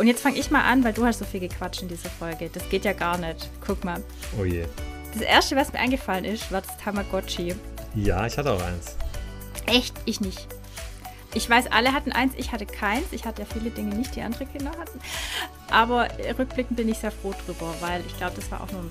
Und jetzt fange ich mal an, weil du hast so viel gequatscht in dieser Folge. Das geht ja gar nicht. Guck mal. Oh je. Das erste, was mir eingefallen ist, war das Tamagotchi. Ja, ich hatte auch eins. Echt? Ich nicht. Ich weiß, alle hatten eins, ich hatte keins. Ich hatte ja viele Dinge nicht, die andere Kinder hatten. Aber rückblickend bin ich sehr froh drüber, weil ich glaube, das war auch nur ein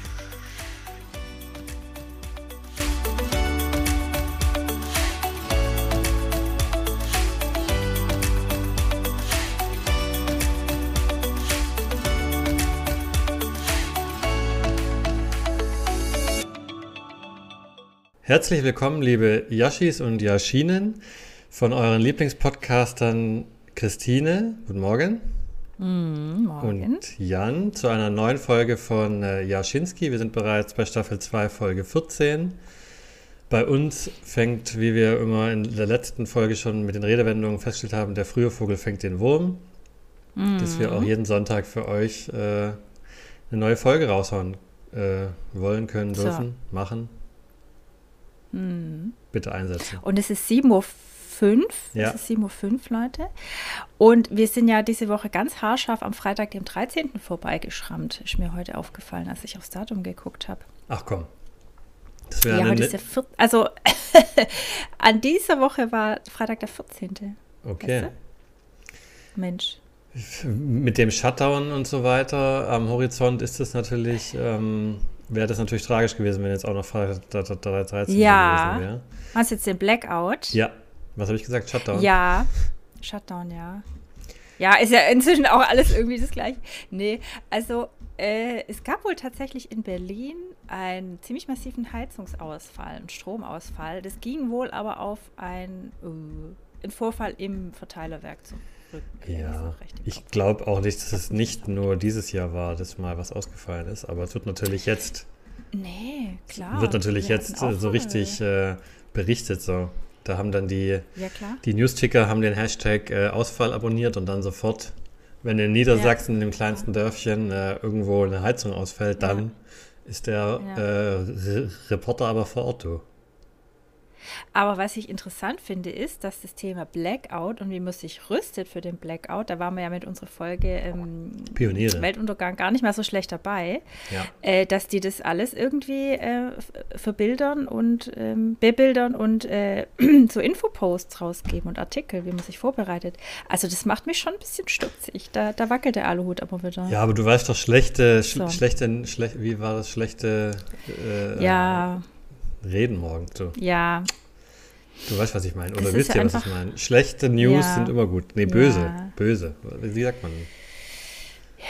Herzlich willkommen, liebe Yashis und Yashinen von euren Lieblingspodcastern Christine, guten Morgen. Mm, morgen. Und Jan zu einer neuen Folge von äh, Jaschinski. Wir sind bereits bei Staffel 2, Folge 14. Bei uns fängt, wie wir immer in der letzten Folge schon mit den Redewendungen festgestellt haben, der frühe Vogel fängt den Wurm. Mm. Dass wir auch jeden Sonntag für euch äh, eine neue Folge raushauen äh, wollen, können, dürfen, so. machen. Hm. Bitte einsetzen. Und es ist 7.05 Uhr. Ja. Es ist 7.05 Uhr, Leute. Und wir sind ja diese Woche ganz haarscharf am Freitag, dem 13. vorbeigeschrammt. Ist mir heute aufgefallen, als ich aufs Datum geguckt habe. Ach komm. Das ja, heute ist der vier, Also an dieser Woche war Freitag der 14. Okay. Weißt du? Mensch. Mit dem Shutdown und so weiter am Horizont ist es natürlich. Ähm wäre das natürlich tragisch gewesen, wenn jetzt auch noch Freitag 13 ja. gewesen wäre. Hast du jetzt den Blackout? Ja. Was habe ich gesagt? Shutdown? Ja. Shutdown, ja. Ja, ist ja inzwischen auch alles irgendwie das gleiche. Nee, also äh, es gab wohl tatsächlich in Berlin einen ziemlich massiven Heizungsausfall, einen Stromausfall. Das ging wohl aber auf ein, uh, einen Vorfall im Verteilerwerk Ja, ich glaube auch nicht, dass es nicht nur dieses Jahr war, dass mal was ausgefallen ist, aber es wird natürlich jetzt. Nee, klar. Wird natürlich jetzt so richtig äh, berichtet. So. Da haben dann die, ja, die News-Ticker haben den Hashtag äh, Ausfall abonniert und dann sofort, wenn in Niedersachsen, ja. in dem kleinsten Dörfchen, äh, irgendwo eine Heizung ausfällt, dann ja. ist der. Äh, Re Reporter aber vor Ort. Du. Aber was ich interessant finde, ist, dass das Thema Blackout und wie man sich rüstet für den Blackout, da waren wir ja mit unserer Folge ähm, Pioniere. Weltuntergang gar nicht mal so schlecht dabei, ja. äh, dass die das alles irgendwie äh, verbildern und ähm, bebildern und äh, so Infoposts rausgeben und Artikel, wie man sich vorbereitet. Also das macht mich schon ein bisschen stutzig. Da, da wackelt der Aluhut aber wieder. Ja, aber du weißt doch, schlechte, so. schlechte, schlecht, wie war das, schlechte äh, ja reden morgen. So. Ja. Du weißt, was ich meine. Oder wisst ihr, was ich meine? Schlechte News ja. sind immer gut. Nee, böse. Ja. Böse. Wie sagt man? Ja.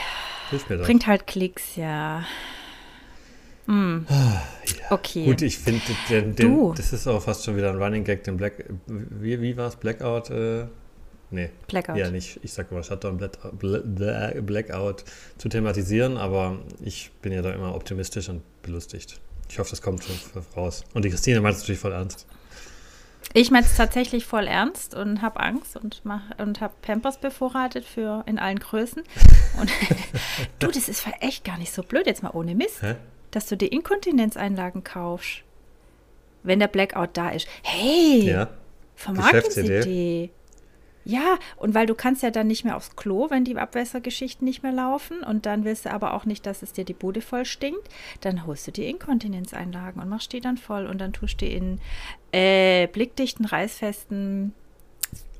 Hilf mir doch. Bringt halt Klicks, ja. Ah, ja. Okay. Gut, ich finde, das ist auch fast schon wieder ein Running Gag, den Black. Wie, wie war es? Blackout? Äh, nee. Blackout. Ja, nicht, ich sag mal Shutdown, Blackout zu thematisieren, aber ich bin ja da immer optimistisch und belustigt. Ich hoffe, das kommt schon raus. Und die Christine meint es natürlich voll ernst. Ich meine es tatsächlich voll ernst und habe Angst und mach, und habe Pampers bevorratet für in allen Größen. Und du, das ist echt gar nicht so blöd, jetzt mal ohne Mist, Hä? dass du dir Inkontinenzeinlagen kaufst, wenn der Blackout da ist. Hey, ja. Vermarktungsidee. Ja, und weil du kannst ja dann nicht mehr aufs Klo, wenn die Abwässergeschichten nicht mehr laufen und dann willst du aber auch nicht, dass es dir die Bude voll stinkt, dann holst du die Inkontinenzeinlagen und machst die dann voll und dann tust du die in äh, blickdichten, reißfesten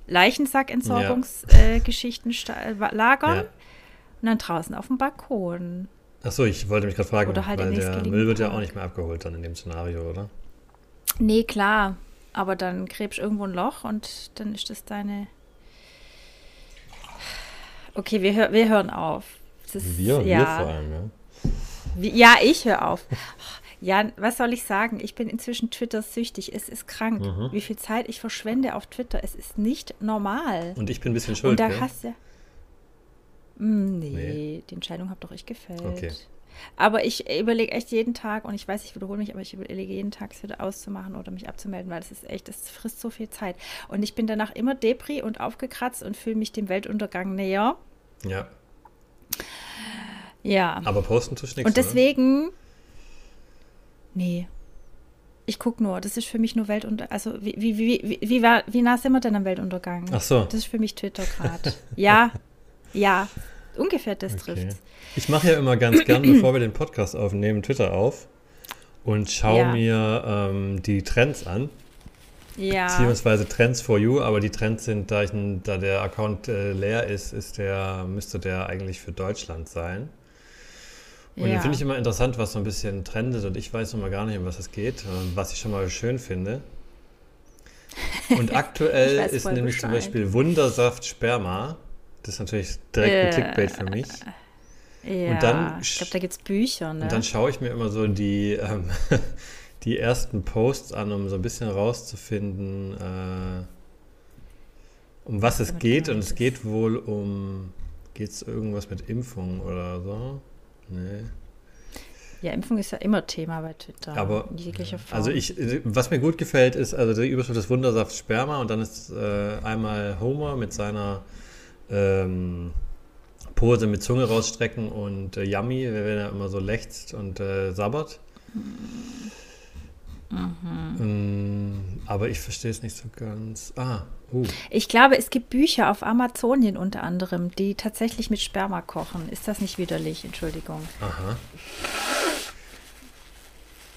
Leichensackentsorgungsgeschichten ja. äh, lagern ja. und dann draußen auf dem Balkon. Achso, ich wollte mich gerade fragen, oder halt weil der Müll wird ja auch nicht mehr abgeholt dann in dem Szenario, oder? Nee, klar. Aber dann gräbst irgendwo ein Loch und dann ist das deine Okay, wir, hör, wir hören auf. Ist, wir, ja. wir vor allem, ja. Wie, ja, ich höre auf. Ja, was soll ich sagen? Ich bin inzwischen Twitter-süchtig. Es ist krank, mhm. wie viel Zeit ich verschwende auf Twitter. Es ist nicht normal. Und ich bin ein bisschen schuld. Und da gell? hast du. Mm, nee, nee, die Entscheidung habe doch ich gefällt. Okay. Aber ich überlege echt jeden Tag, und ich weiß, ich wiederhole mich, aber ich überlege jeden Tag, es wieder auszumachen oder mich abzumelden, weil das ist echt, das frisst so viel Zeit. Und ich bin danach immer Depri und aufgekratzt und fühle mich dem Weltuntergang näher. Ja. Ja. Aber posten tust nichts. Und deswegen. Oder? Nee. Ich gucke nur, das ist für mich nur Weltuntergang. Also, wie, wie, wie, wie, war, wie nah sind wir denn am Weltuntergang? Ach so. Das ist für mich Twitter gerade. ja, ja. ungefähr das Okay. trifft. Ich mache ja immer ganz gern, bevor wir den Podcast aufnehmen, Twitter auf und schaue Ja. mir ähm, die Trends an, Ja. beziehungsweise Trends for You, aber die Trends sind, da, ich, da der Account äh, leer ist, ist der, müsste der eigentlich für Deutschland sein. Und ja. den finde ich immer interessant, was so ein bisschen trendet und ich weiß noch mal gar nicht, um was es geht, äh, was ich schon mal schön finde. Und aktuell ist nämlich zum Bescheid. Beispiel Wundersaft Sperma. Das ist natürlich direkt ein Äh, Clickbait für mich. ja. und dann ich glaube, da gibt es Bücher, ne? Und dann schaue ich mir immer so die, ähm, die ersten Posts an, um so ein bisschen rauszufinden, äh, um was es geht. Und es geht wohl um, geht es irgendwas mit Impfung oder so? Nee. ja, Impfung ist ja immer Thema bei Twitter. Aber, in jeglicher Form. Also ich, was mir gut gefällt, ist, also die Überschrift ist Wundersaft Sperma und dann ist äh, einmal Homer mit seiner ähm, Pose mit Zunge rausstrecken und äh, Yummy, wenn er immer so lechzt und äh, sabbert. Mhm. Mm, aber ich verstehe es nicht so ganz. Ah, uh. Ich glaube, es gibt Bücher auf Amazonien unter anderem, die tatsächlich mit Sperma kochen. Ist das nicht widerlich? Entschuldigung. Aha.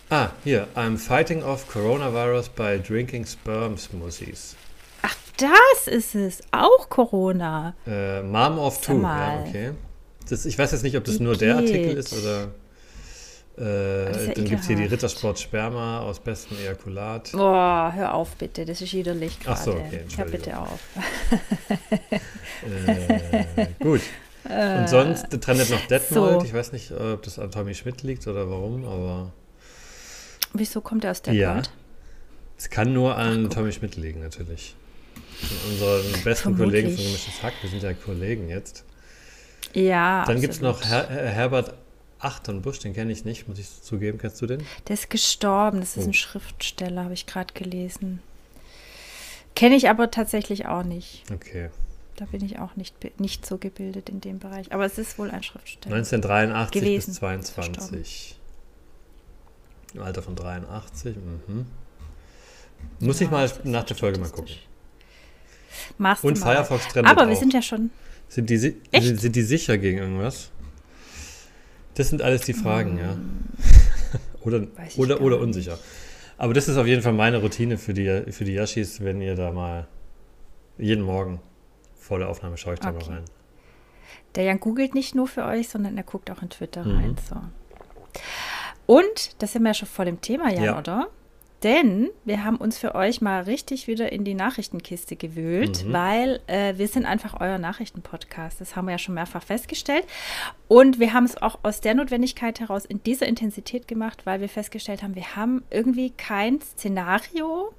Ah, hier. I'm fighting off coronavirus by drinking sperm smoothies. Ach, das ist es. Auch Corona. Äh, Mom of Two. Ja, okay. Das, ich weiß jetzt nicht, ob das Wie nur der Artikel geht? ist oder. Äh, ja dann gibt es hier die. Rittersport Sperma aus bestem Ejakulat. Boah, hör auf bitte. Das ist widerlich gerade. Ach so, okay, Hör bitte auf. Äh, gut. Und sonst trendet noch Detmold. so. Ich weiß nicht, ob das an Tommy Schmidt liegt oder warum, aber Wieso kommt er aus der Ja. Es kann nur an guck. Tommy Schmidt liegen, natürlich. Von unseren besten Vermutlich. Kollegen von Gemischtes Hack. Wir sind ja Kollegen jetzt. Ja. Dann gibt es noch Her Herbert Achternbusch, den kenne ich nicht, muss ich zugeben. Kennst du den? Der ist gestorben. Das ist Oh. ein Schriftsteller, habe ich gerade gelesen. Kenne ich aber tatsächlich auch nicht. Okay. Da bin ich auch nicht, nicht so gebildet in dem Bereich. Aber es ist wohl ein Schriftsteller. 1983 Gewesen. bis 22. Im Alter von 83. Mhm. Muss ich Ja, mal das ist nach der Folge mal gucken. Machst Und mal. Firefox trendet Aber auch. wir sind ja schon. Sind die, sind, sind die sicher gegen irgendwas? Das sind alles die Fragen, ja. oder oder, oder unsicher. Aber das ist auf jeden Fall meine Routine für die, für die Yashis, wenn ihr da mal jeden Morgen vor der Aufnahme schaue ich da Okay. mal rein. Der Jan googelt nicht nur für euch, sondern er guckt auch in Twitter Mhm. rein. So. Und, das sind wir ja schon vor dem Thema, Jan, Ja. oder? Denn wir haben uns für euch mal richtig wieder in die Nachrichtenkiste gewühlt, Mhm. weil äh, wir sind einfach euer Nachrichtenpodcast. Das haben wir ja schon mehrfach festgestellt. Und wir haben es auch aus der Notwendigkeit heraus in dieser Intensität gemacht, weil wir festgestellt haben, wir haben irgendwie kein Szenario,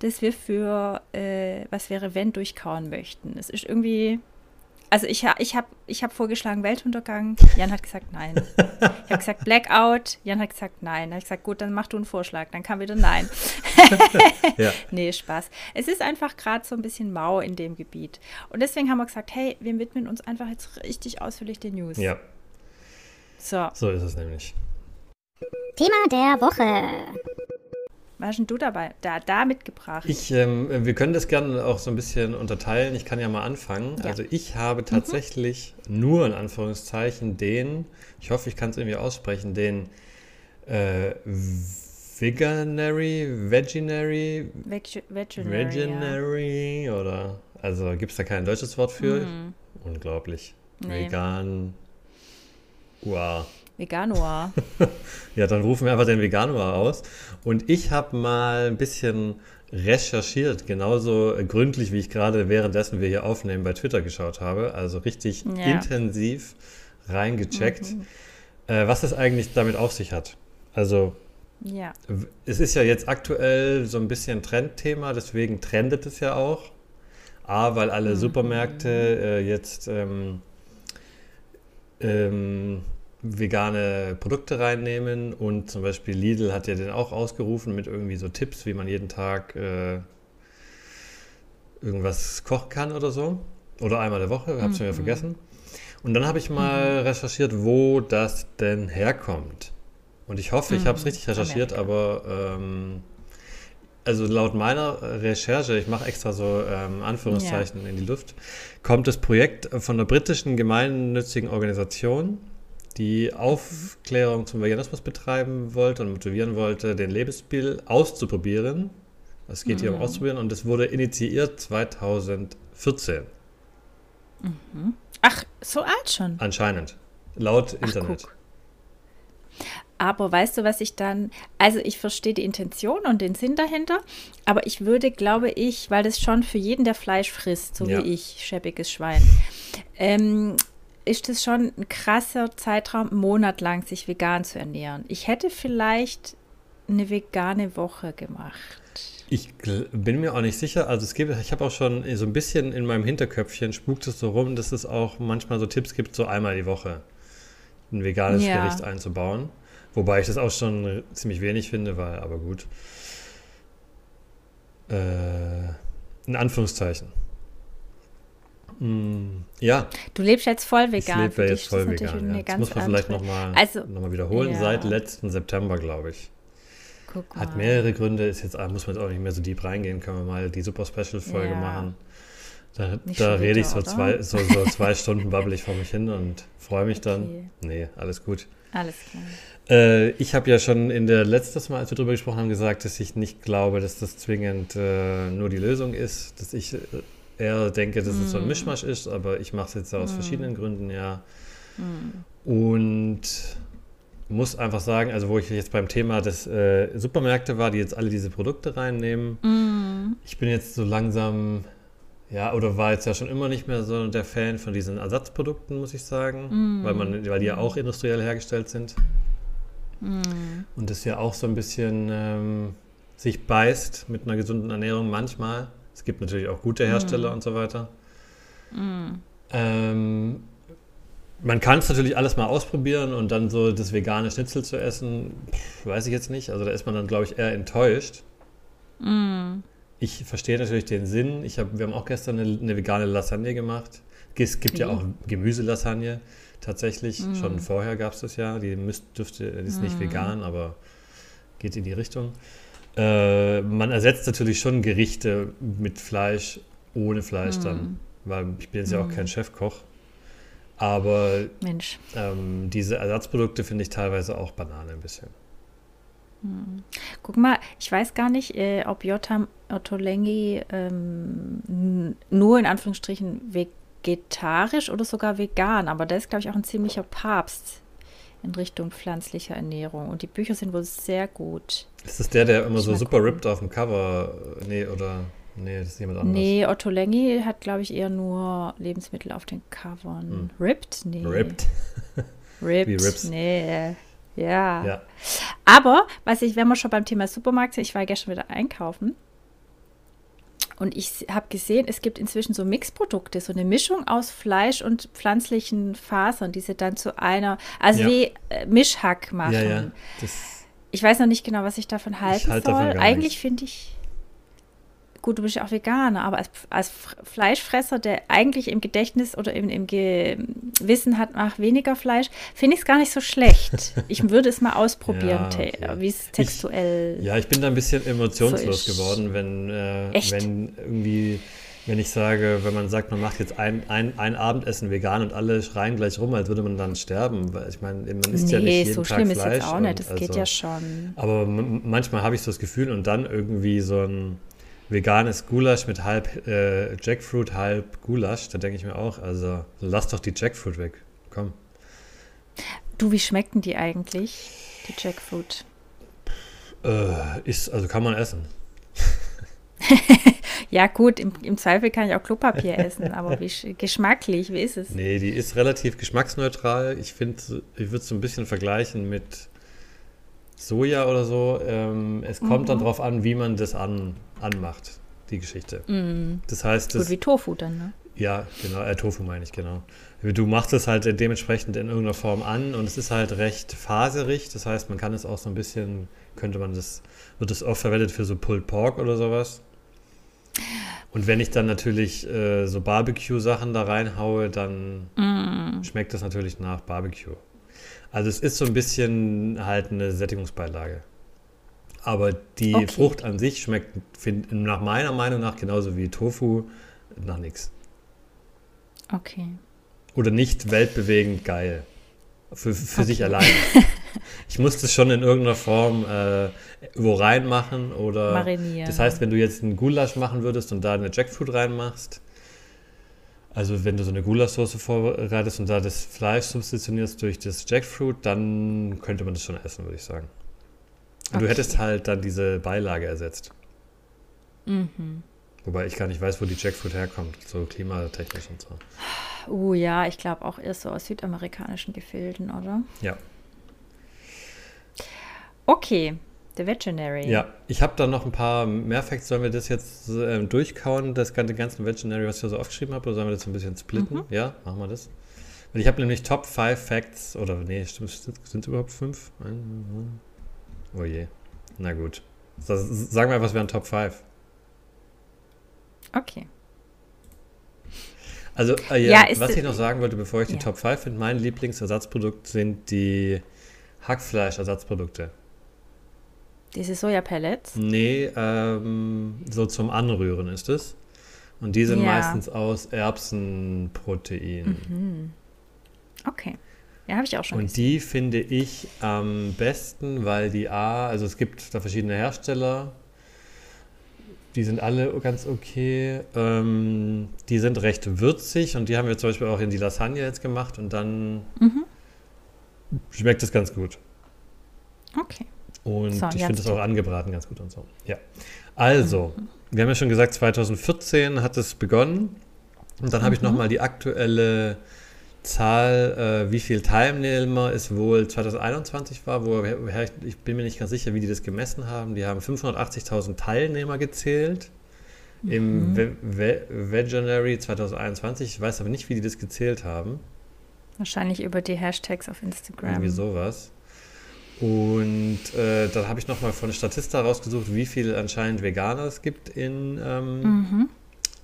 das wir für äh, was wäre, wenn durchkauen möchten. Es ist irgendwie. Also ich, ich habe ich hab vorgeschlagen Weltuntergang. Jan hat gesagt nein. Ich habe gesagt Blackout. Jan hat gesagt nein. Dann habe ich gesagt, gut, dann mach du einen Vorschlag. Dann kam wieder nein. Ja. Nee, Spaß. Es ist einfach gerade so ein bisschen mau in dem Gebiet. Und deswegen haben wir gesagt, hey, wir widmen uns einfach jetzt richtig ausführlich den News. ja, So, so ist es nämlich. Thema der Woche. Was hast denn du dabei? Da, da mitgebracht. Ich, ähm, wir können das gerne auch so ein bisschen unterteilen. Ich kann ja mal anfangen. Ja. Also ich habe tatsächlich nur in Anführungszeichen den, ich hoffe, ich kann es irgendwie aussprechen, den äh, Veganary, Veginary, Veg Veterinary. Veginary oder, also gibt es da kein deutsches Wort für? Mhm. Unglaublich. Nee. Vegan. Wow. Veganuar. Ja, dann rufen wir einfach den Veganuar aus. Und ich habe mal ein bisschen recherchiert, genauso gründlich, wie ich gerade währenddessen wir hier aufnehmen bei Twitter geschaut habe. Also richtig Ja. intensiv reingecheckt, Mhm. äh, was es eigentlich damit auf sich hat. Also ja. es ist ja jetzt aktuell so ein bisschen Trendthema, deswegen trendet es ja auch. A, weil alle Supermärkte äh, jetzt ähm, ähm, vegane Produkte reinnehmen und zum Beispiel Lidl hat ja den auch ausgerufen mit irgendwie so Tipps, wie man jeden Tag äh, irgendwas kochen kann oder so. Oder einmal der Woche, habe schon wieder vergessen. Und dann habe ich mal recherchiert, wo das denn herkommt. Und ich hoffe, ich habe es Mhm. richtig recherchiert, Amerika. aber ähm, also laut meiner Recherche, ich mache extra so ähm, Anführungszeichen ja. in die Luft, kommt das Projekt von der britischen gemeinnützigen Organisation, die Aufklärung zum Veganismus betreiben wollte und motivieren wollte, den Lebensstil auszuprobieren. Es geht mhm. hier um mhm. Ausprobieren und es wurde initiiert 2014. Mhm. Ach, so alt schon. Anscheinend. Laut Internet. Ach, aber weißt du, was ich dann, also ich verstehe die Intention und den Sinn dahinter, aber ich würde, glaube ich, weil das schon für jeden, der Fleisch frisst, so ja. wie ich, schäbiges Schwein, ähm, ist das schon ein krasser Zeitraum, einen Monat lang sich vegan zu ernähren. Ich hätte vielleicht eine vegane Woche gemacht. Ich bin mir auch nicht sicher. Also es gibt, ich habe auch schon so ein bisschen in meinem Hinterköpfchen spukt es so rum, dass es auch manchmal so Tipps gibt, so einmal die Woche ein veganes ja. Gericht einzubauen. Wobei ich das auch schon ziemlich wenig finde, weil, aber gut. Äh, in Anführungszeichen. Mm, ja. Du lebst jetzt voll vegan. Ich lebe jetzt voll vegan. Ja. Das muss man vielleicht nochmal also, noch wiederholen. Ja. Seit letzten September, glaube ich. Guck Hat mehrere Gründe. Ist jetzt, muss man jetzt auch nicht mehr so deep reingehen. Können wir mal die Super Special-Folge ja. machen. Da, da rede ich so zwei, so, so zwei Stunden babbel ich vor mich hin und freue mich okay. dann. Nee, alles gut. Alles klar. Äh, ich habe ja schon in der letztes Mal, als wir darüber gesprochen haben, gesagt, dass ich nicht glaube, dass das zwingend äh, nur die Lösung ist. Dass ich äh, eher denke, dass mm. es so ein mm. Mischmasch ist, aber ich mache es jetzt aus mm. verschiedenen Gründen, ja. Mm. Und muss einfach sagen, also wo ich jetzt beim Thema des äh, Supermärkte war, die jetzt alle diese Produkte reinnehmen, mm. ich bin jetzt so langsam ja, oder war jetzt ja schon immer nicht mehr so der Fan von diesen Ersatzprodukten, muss ich sagen, mm. weil, man, weil die ja auch industriell hergestellt sind. Und das ja auch so ein bisschen ähm, sich beißt mit einer gesunden Ernährung manchmal. Es gibt natürlich auch gute Hersteller mm. und so weiter. Mm. Ähm, man kann es natürlich alles mal ausprobieren und dann so das vegane Schnitzel zu essen, pff, weiß ich jetzt nicht. Also da ist man dann, glaube ich, eher enttäuscht. Mm ich verstehe natürlich den Sinn. Ich hab, wir haben auch gestern eine, eine vegane Lasagne gemacht. Es gibt ja auch Gemüselasagne tatsächlich. Mm. Schon vorher gab es das ja. Die müsst, dürfte, die ist nicht vegan, aber geht in die Richtung. Äh, man ersetzt natürlich schon Gerichte mit Fleisch, ohne Fleisch mm. dann. Weil ich bin jetzt ja auch kein Chefkoch. Aber ähm, diese Ersatzprodukte finde ich teilweise auch Banane ein bisschen. Hm. Guck mal, ich weiß gar nicht, äh, ob Jotam Ottolenghi ähm, nur in Anführungsstrichen vegetarisch oder sogar vegan, aber der ist, glaube ich, auch ein ziemlicher Papst in Richtung pflanzlicher Ernährung. Und die Bücher sind wohl sehr gut. Ist das der, der immer ich so super gucken. ripped auf dem Cover? Nee, oder. Nee, das ist jemand anderes. Nee, Otto Lengi hat, glaube ich, eher nur Lebensmittel auf den Covern. Hm. Ripped? Nee. Ripped? Ripped? Wie Rips? Nee. Ja. ja. Aber, was ich, wenn wir schon beim Thema Supermarkt sind, ich war gestern wieder einkaufen und ich habe gesehen, es gibt inzwischen so Mixprodukte, so eine Mischung aus Fleisch und pflanzlichen Fasern, die sie dann zu einer, also ja. wie äh, Mischhack machen. Ja, ja. Ich weiß noch nicht genau, was ich davon halten ich halt soll. Davon Eigentlich finde ich gut, du bist ja auch Veganer, aber als, als Fleischfresser, der eigentlich im Gedächtnis oder im, im Gewissen hat, nach weniger Fleisch, finde ich es gar nicht so schlecht. Ich würde es mal ausprobieren, ja, okay. wie es textuell. Ich, ja, ich bin da ein bisschen emotionslos so geworden, wenn, äh, wenn irgendwie wenn ich sage, wenn man sagt, man macht jetzt ein, ein, ein Abendessen vegan und alle schreien gleich rum, als würde man dann sterben. Weil ich meine, man isst nee, ja nicht jeden so Tag schlimm Fleisch. ist jetzt auch nicht, das also, geht ja schon. Aber manchmal habe ich so das Gefühl und dann irgendwie so ein veganes Gulasch mit halb äh, Jackfruit, halb Gulasch. Da denke ich mir auch, also lass doch die Jackfruit weg. Komm. Du, wie schmecken die eigentlich, die Jackfruit? Äh, ist, also kann man essen. ja, gut, im, im, Zweifel kann ich auch Klopapier essen, aber wie geschmacklich, wie ist es? Nee, die ist relativ geschmacksneutral. Ich finde, ich würde es so ein bisschen vergleichen mit Soja oder so. Ähm, es kommt mhm. dann darauf an, wie man das an, anmacht, die Geschichte. Mhm. Das heißt, das, Gut wie Tofu dann, ne? Ja, genau, äh, Tofu meine ich, genau. Du machst es halt dementsprechend in irgendeiner Form an und es ist halt recht faserig. Das heißt, man kann es auch so ein bisschen, könnte man das, wird es oft verwendet für so Pulled Pork oder sowas. Und wenn ich dann natürlich äh, so Barbecue-Sachen da reinhaue, dann mm. schmeckt das natürlich nach Barbecue. Also es ist so ein bisschen halt eine Sättigungsbeilage. Aber die Okay. Frucht an sich schmeckt find, nach meiner Meinung nach genauso wie Tofu nach nichts. Okay. Oder nicht weltbewegend geil. Für, für sich Okay. Ich muss das schon in irgendeiner Form äh, wo reinmachen oder. Marinieren. Das heißt, wenn du jetzt einen Gulasch machen würdest und da eine Jackfruit reinmachst, also wenn du so eine Gulaschsoße vorbereitest und da das Fleisch substitutionierst durch das Jackfruit, dann könnte man das schon essen, würde ich sagen. Und du Okay. hättest halt dann diese Beilage ersetzt. Mhm. Wobei ich gar nicht weiß, wo die Jackfruit herkommt, so klimatechnisch und so. Uh, ja, ich glaube auch eher so aus südamerikanischen Gefilden, oder? Ja. Okay, The Veterinary. Ja, ich habe da noch ein paar mehr Facts. Sollen wir das jetzt ähm, durchkauen, das ganze, ganzen Veterinary, was ich so aufgeschrieben habe, oder sollen wir das ein bisschen splitten? Mhm. Ja, machen wir das. Weil ich habe nämlich Top 5 Facts, oder nee, stimmt, sind es überhaupt 5? Oh je. Na gut. Das, sagen wir einfach, es wären Top 5. Okay. Also, äh, ja, Ja, was ich noch sagen wollte, bevor ich die Ja. Top 5 finde, mein Lieblingsersatzprodukt sind die Hackfleischersatzprodukte. Diese Sojapellets. Nee, ähm, so zum Anrühren ist es. Und die sind Ja. meistens aus Erbsenprotein. Mhm. Okay. Ja, habe ich auch schon Und gesehen. die finde ich am besten, weil die A, also es gibt da verschiedene Hersteller, die sind alle ganz okay. Ähm, die sind recht würzig und die haben wir zum Beispiel auch in die Lasagne jetzt gemacht und dann Mhm. Schmeckt es ganz gut. Okay. Und So, ich finde es du. auch angebraten ganz gut und so. Ja. Also, wir haben ja schon gesagt, 2014 hat es begonnen. Und dann habe ich Mhm. nochmal die aktuelle Zahl, äh, wie viel Teilnehmer es wohl 2021 war, woher ich, ich bin mir nicht ganz sicher, wie die das gemessen haben. Die haben 580.000 Teilnehmer gezählt im Mhm. Ve Ve Veganary 2021. Ich weiß aber nicht, wie die das gezählt haben. Wahrscheinlich über die Hashtags auf Instagram. Irgendwie sowas. Und äh, dann habe ich nochmal von Statista rausgesucht, wie viel anscheinend Veganer es gibt in ähm, Mhm.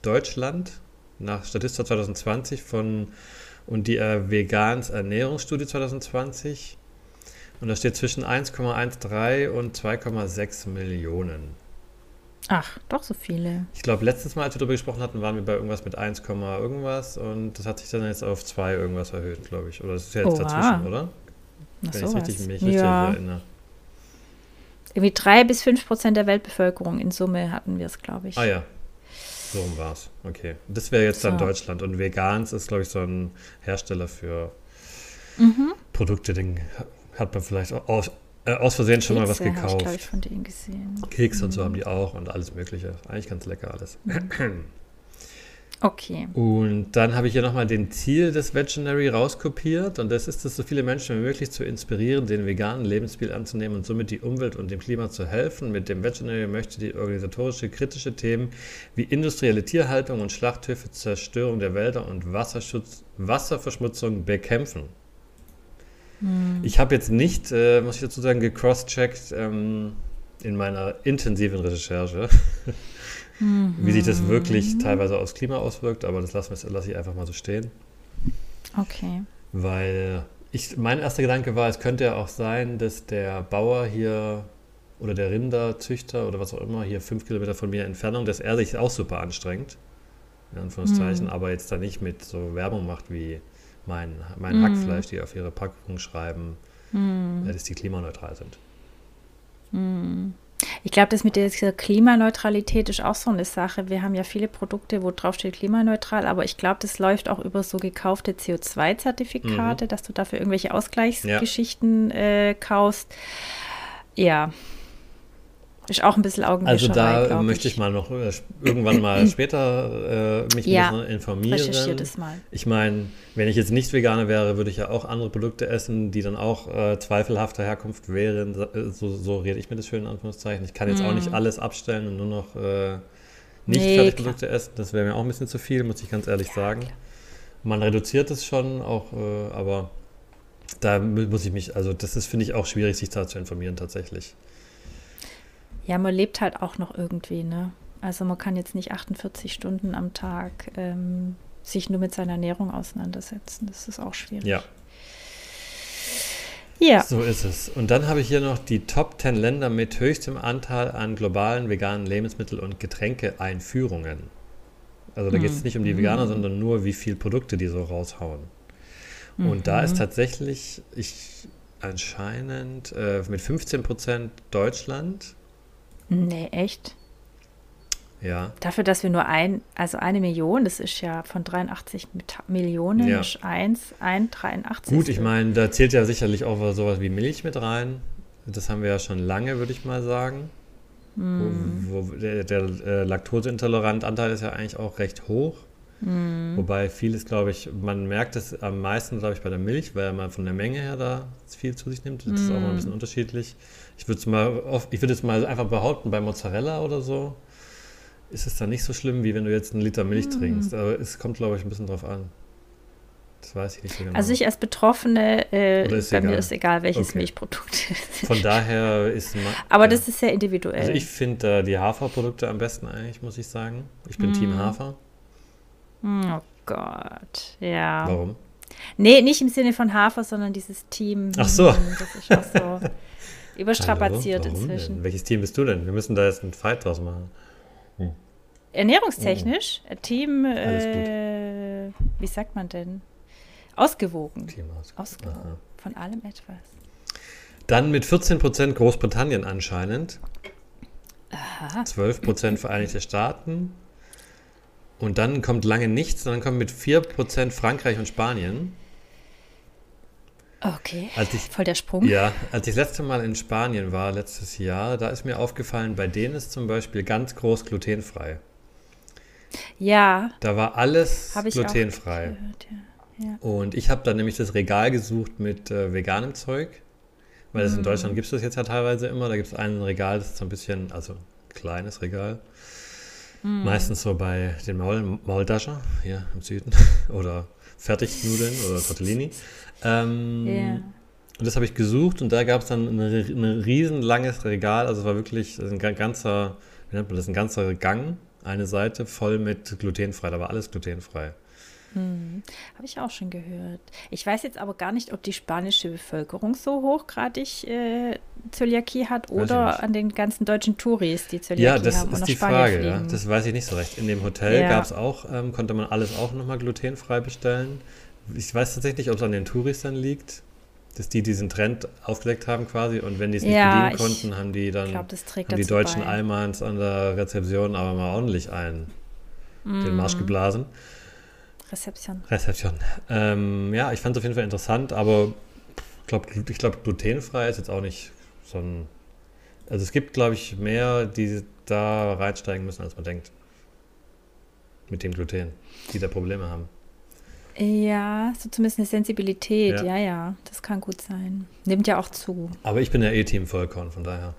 Deutschland. Nach Statista 2020 von und die äh, Vegans Ernährungsstudie 2020. Und da steht zwischen 1,13 und 2,6 Millionen. Ach, doch so viele. Ich glaube, letztes Mal, als wir darüber gesprochen hatten, waren wir bei irgendwas mit 1, irgendwas und das hat sich dann jetzt auf 2 irgendwas erhöht, glaube ich. Oder das ist ja jetzt Oha. dazwischen, oder? Na, Wenn ich richtig, mich richtig ja, erinnere. irgendwie drei bis fünf Prozent der Weltbevölkerung in Summe hatten wir es, glaube ich. Ah ja, so war es. Okay. Das wäre jetzt dann So. Deutschland. Und Vegans ist, glaube ich, so ein Hersteller für Mhm. Produkte, den hat man vielleicht aus, äh, aus Versehen schon mal was Kekse habe ich, ich, gekauft. von denen gesehen. Kekse und so Mhm. haben die auch und alles Mögliche. Eigentlich ganz lecker alles. Okay. Und dann habe ich hier nochmal den Ziel des Veterinary rauskopiert und das ist es, so viele Menschen wie möglich zu inspirieren, den veganen Lebensstil anzunehmen und somit die Umwelt und dem Klima zu helfen. Mit dem Veterinary möchte die organisatorische kritische Themen wie industrielle Tierhaltung und Schlachthöfe, Zerstörung der Wälder und Wasserschutz, Wasserverschmutzung bekämpfen. Hm. Ich habe jetzt nicht, äh, muss ich dazu sagen, gecrosscheckt ähm, in meiner intensiven Recherche, wie sich das wirklich Mhm. teilweise aufs Klima auswirkt, aber das lasse lass ich einfach mal so stehen. Okay. Weil ich, mein erster Gedanke war, es könnte ja auch sein, dass der Bauer hier oder der Rinderzüchter oder was auch immer hier fünf Kilometer von mir Entfernung, dass er sich auch super anstrengt, in Anführungszeichen, Mhm. aber jetzt da nicht mit so Werbung macht wie mein, mein Mhm. Hackfleisch, die auf ihre Packung schreiben, äh, dass die klimaneutral sind. Hm. Ich glaube, das mit dieser Klimaneutralität ist auch so eine Sache. Wir haben ja viele Produkte, wo drauf steht klimaneutral, aber ich glaube, das läuft auch über so gekaufte CO2-Zertifikate, Mhm. dass du dafür irgendwelche Ausgleichsgeschichten äh, kaufst. Ja. Ist auch ein bisschen Also Augenwischerei, da glaub möchte ich mal noch äh, irgendwann mal später äh, mich Ja, ein bisschen informieren. Recherchiere das mal. Ich meine, wenn ich jetzt nicht Veganer wäre, würde ich ja auch andere Produkte essen, die dann auch äh, zweifelhafter Herkunft wären. Äh, So, so rede ich mir das schön in Anführungszeichen. Ich kann jetzt auch nicht Mm. alles abstellen und nur noch äh, nicht Nee, Fertigprodukte essen. Das wäre mir auch ein bisschen zu viel, muss ich ganz ehrlich sagen. klar. Man reduziert es schon auch, äh, aber da mu- muss ich mich, also das ist, finde ich, auch schwierig, sich da zu informieren tatsächlich. Ja, man lebt halt auch noch irgendwie, ne? Also man kann jetzt nicht 48 Stunden am Tag ähm, sich nur mit seiner Ernährung auseinandersetzen. Das ist auch schwierig. Ja. Ja. So ist es. Und dann habe ich hier noch die Top 10 Länder mit höchstem Anteil an globalen veganen Lebensmittel- und Getränkeeinführungen. Also da geht es nicht um die Veganer, sondern nur, wie viele Produkte die so raushauen. Und da ist tatsächlich, ich anscheinend äh, mit 15% Deutschland. Nee, echt? Ja. Dafür, dass wir nur ein, also eine Million, das ist ja von 83 Mita- Millionen, Ja. ist eins, ein 83. Gut, ich meine, da zählt ja sicherlich auch sowas wie Milch mit rein. Das haben wir ja schon lange, würde ich mal sagen. Wo, wo der der äh, laktoseintolerant Anteil ist ja eigentlich auch recht hoch. Wobei vieles, glaube ich, man merkt es am meisten, glaube ich, bei der Milch, weil man von der Menge her da viel zu sich nimmt. Das ist auch mal ein bisschen unterschiedlich. Ich würde es mal, oft, ich würde jetzt mal einfach behaupten, bei Mozzarella oder so ist es dann nicht so schlimm, wie wenn du jetzt einen Liter Milch trinkst. Aber es kommt, glaube ich, ein bisschen drauf an. Das weiß ich nicht so genau. Also ich als Betroffene, äh, bei mir egal? ist egal, welches Okay. Milchprodukt. Von daher ist Aber ja. das ist sehr individuell. Also ich finde äh, die Haferprodukte am besten eigentlich, muss ich sagen. Ich bin Team Hafer. oh Gott, ja. Warum? Nee, nicht im Sinne von Hafer, sondern dieses Team. Ach so. Das ist auch so überstrapaziert Hallo? Inzwischen. Denn? Welches Team bist du denn? Wir müssen da jetzt einen Fight draus machen. Ernährungstechnisch, äh, Team, äh, wie sagt man denn? Ausgewogen. Team aus. Ausgewogen. Aha. Von allem etwas. Dann mit 14% Großbritannien anscheinend. Aha. 12% Vereinigte Staaten. Und dann kommt lange nichts, sondern kommt mit 4% Frankreich und Spanien. Okay. Als ich, Voll der Sprung. ja, als ich das letzte Mal in Spanien war, letztes Jahr, da ist mir aufgefallen, bei denen ist zum Beispiel ganz groß glutenfrei. Ja, Da war alles glutenfrei. gehört, ja. ja. Und ich habe dann nämlich das Regal gesucht mit äh, veganem Zeug, weil das in Deutschland gibt es das jetzt ja teilweise immer. Da gibt es ein Regal, das ist so ein bisschen, also ein kleines Regal. Meistens so bei den Maul Maultascher hier im Süden oder Fertignudeln oder Tortellini. Ähm, Ja. Und das habe ich gesucht und da gab es dann ein, ein riesenlanges Regal. Also es war wirklich ein ga- ganzer, wie nennt man das, ein ganzer Gang, eine Seite voll mit glutenfrei. Da war alles glutenfrei. Habe ich auch schon gehört. Ich weiß jetzt aber gar nicht, ob die spanische Bevölkerung so hochgradig äh, Zöliakie hat oder an den ganzen deutschen Touris, die Zöliakie Ja, das haben ist die Frage. Ja. Das weiß ich nicht so recht. In dem Hotel Ja. gab es auch, ähm, konnte man alles auch nochmal glutenfrei bestellen. Ich weiß tatsächlich nicht, ob es an den Touris dann liegt, dass die diesen Trend aufgedeckt haben quasi und wenn die es nicht Ja, bedienen konnten, haben die dann trägt haben die deutschen bei. Almans an der Rezeption aber mal ordentlich ein den Mm. Marsch geblasen. Rezeption. Rezeption. Ähm, ja, ich fand es auf jeden Fall interessant, aber ich glaube, ich glaub, glutenfrei ist jetzt auch nicht so ein. Also es gibt, glaube ich, mehr, die da reinsteigen müssen, als man denkt. Mit dem Gluten, die da Probleme haben. Ja, so zumindest eine Sensibilität. Ja. Ja. ja, das kann gut sein. Nimmt ja auch zu. Aber ich bin ja eh Team Vollkorn, von daher.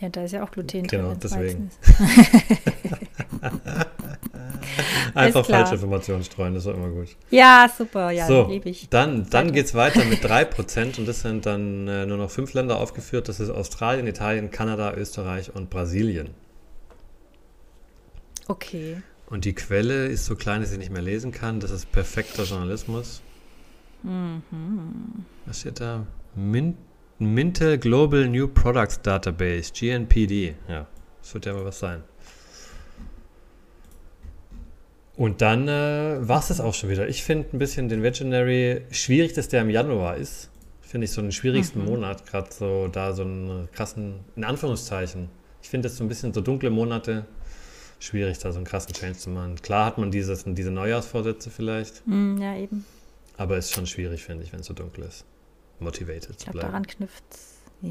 Ja, da ist ja auch Gluten Genau, drin. wenn's deswegen. Einfach falsche Informationen streuen, das ist immer gut. Ja, super. Ja, so, liebe ich. dann, dann geht es weiter mit 3% und das sind dann äh, nur noch fünf Länder aufgeführt. Das ist Australien, Italien, Kanada, Österreich und Brasilien. Okay. Und die Quelle ist so klein, dass ich nicht mehr lesen kann. Das ist perfekter Journalismus. Mhm. Was steht da? Min Mintel Global New Products Database, GNPD. Ja, das wird ja mal was sein. Und dann äh, war es das auch schon wieder. Ich finde ein bisschen den Veganary schwierig, dass der im Januar ist. Finde ich so den schwierigsten Monat, gerade so da so einen krassen, in Anführungszeichen. Ich finde das so ein bisschen so dunkle Monate schwierig, da so einen krassen Change zu machen. Klar hat man dieses, diese Neujahrsvorsätze vielleicht, Hm, ja, eben. aber ist schon schwierig, finde ich, wenn es so dunkel ist. Motivated Ich zu glaube, bleiben. daran knüpft's. Ja.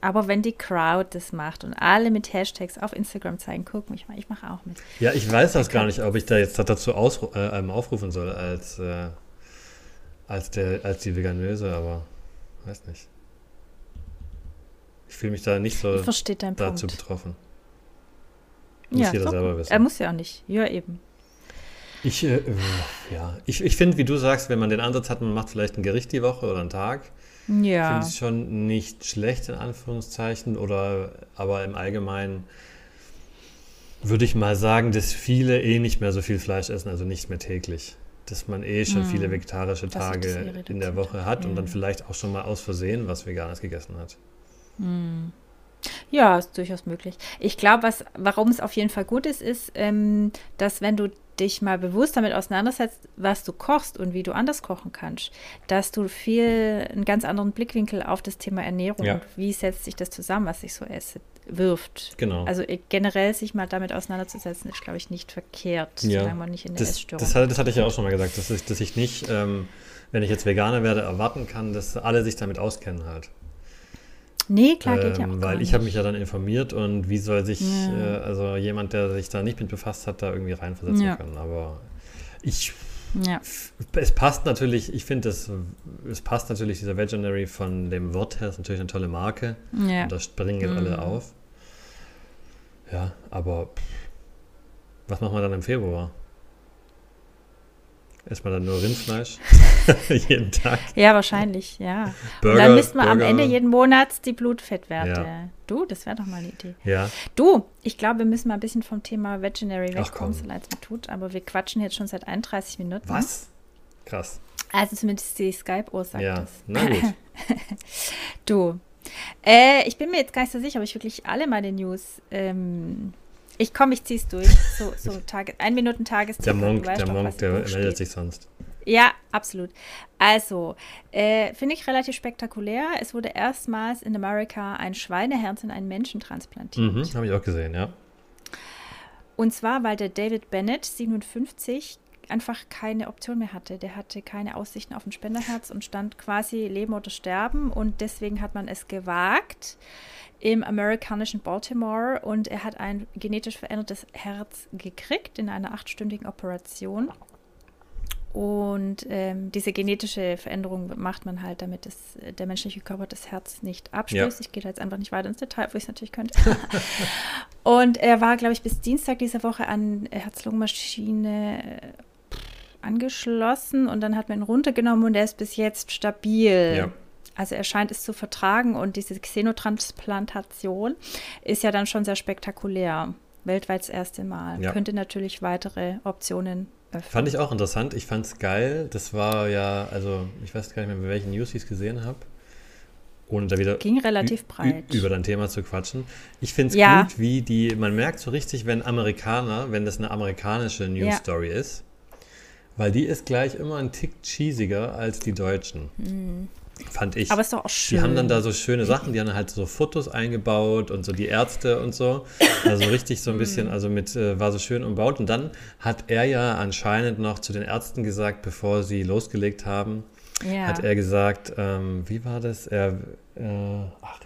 Aber wenn die Crowd das macht und alle mit Hashtags auf Instagram zeigen, guck mich mal, ich mache auch mit. Ja, ich weiß das gar nicht, ob ich da jetzt dazu ausru äh, ähm, aufrufen soll als, äh, als, der, als die Veganöse, aber weiß nicht. Ich fühle mich da nicht so dazu Punkt. betroffen. Muss Ja, jeder doch selber wissen. Er muss ja auch nicht. Ja, eben. Ich, äh, ja, ich, ich finde, wie du sagst, wenn man den Ansatz hat, man macht vielleicht ein Gericht die Woche oder einen Tag, Ja. finde ich schon nicht schlecht in Anführungszeichen oder aber im Allgemeinen würde ich mal sagen, dass viele eh nicht mehr so viel Fleisch essen, also nicht mehr täglich. dass man eh schon Hm. viele vegetarische Tage in der Woche hat und dann Hm. vielleicht auch schon mal aus Versehen was Veganes gegessen hat. Hm. Ja, ist durchaus möglich. Ich glaube, was, warum es auf jeden Fall gut ist, ist, ähm, dass wenn du dich mal bewusst damit auseinandersetzt, was du kochst und wie du anders kochen kannst, dass du viel einen ganz anderen Blickwinkel auf das Thema Ernährung Ja. und wie setzt sich das zusammen, was ich so esse, wirft. Genau. Also äh, generell sich mal damit auseinanderzusetzen, ist, glaube ich, nicht verkehrt, Ja. solange man nicht in der Das, Essstörung das, hatte, das hatte ich ja auch schon mal gesagt, dass ich, dass ich nicht, ähm, wenn ich jetzt Veganer werde, erwarten kann, dass alle sich damit auskennen halt. Nee, klar, geht ja auch Ähm, weil ich habe mich ja dann informiert und wie soll sich, Ja. äh, also jemand, der sich da nicht mit befasst hat, da irgendwie reinversetzen Ja. können. Aber ich, Ja. es passt natürlich, ich finde, es, es passt natürlich, dieser Veganary von dem Wort her, ist natürlich eine tolle Marke. Ja. Und da springen jetzt alle Mhm. auf. Ja, aber was machen wir dann im Februar? Erstmal dann nur Rindfleisch. jeden Tag. ja, wahrscheinlich, ja. Burger. und dann misst man am Burger. Ende jeden Monats die Blutfettwerte. Ja. Du, das wäre doch mal eine Idee. Ja, Du, ich glaube, wir müssen mal ein bisschen vom Thema komm. wegkommen, so leid es mir tut, aber wir quatschen jetzt schon seit 31 Minuten. was? Krass. Also zumindest die Skype-Uhr sagt Ja, das. na gut. Du, äh, ich bin mir jetzt gar nicht so sicher, ob ich wirklich alle meine News, ähm, ich komme, ich zieh's durch. So, so Tage, ein Minuten Tagesthema. Der Monk, der doch, Monk, der meldet steht. sich sonst. Ja, absolut. Also, äh, finde ich relativ spektakulär. Es wurde erstmals in Amerika ein Schweineherz in einen Menschen transplantiert. Mhm, habe ich auch gesehen, ja. Und zwar, weil der David Bennett, 57, einfach keine Option mehr hatte. Der hatte keine Aussichten auf ein Spenderherz und stand quasi Leben oder Sterben. Und deswegen hat man es gewagt im amerikanischen Baltimore. Und er hat ein genetisch verändertes Herz gekriegt in einer achtstündigen Operation. Und ähm, diese genetische Veränderung macht man halt, damit es, der menschliche Körper das Herz nicht abstößt. Ja. Ich gehe da jetzt einfach nicht weiter ins Detail, wo ich es natürlich könnte. Und er war, glaube ich, bis Dienstag dieser Woche an Herz-Lungen-Maschine äh, angeschlossen und dann hat man ihn runtergenommen und er ist bis jetzt stabil. Ja. Also er scheint es zu vertragen und diese Xenotransplantation ist ja dann schon sehr spektakulär. Weltweit das erste Mal. Ja. Könnte natürlich weitere Optionen öffnen. Fand ich auch interessant. Ich fand es geil. Das war ja, also ich weiß gar nicht mehr, bei welchen News ich es gesehen habe. Ohne da wieder Ging relativ breit. über dein Thema zu quatschen. Ich finde es Ja. gut, wie die, man merkt so richtig, wenn Amerikaner, wenn das eine amerikanische News Story ist, weil die ist gleich immer ein Tick cheesiger als die deutschen. Fand ich. Mhm. Aber ist doch auch schön. Die haben dann da so schöne Sachen, die haben halt so Fotos eingebaut und so die Ärzte und so. Also richtig so ein bisschen, Mhm. also mit, äh, war so schön umbaut. Und dann hat er ja anscheinend noch zu den Ärzten gesagt, bevor sie losgelegt haben, ja. hat er gesagt, ähm, wie war das? Er, äh, ach,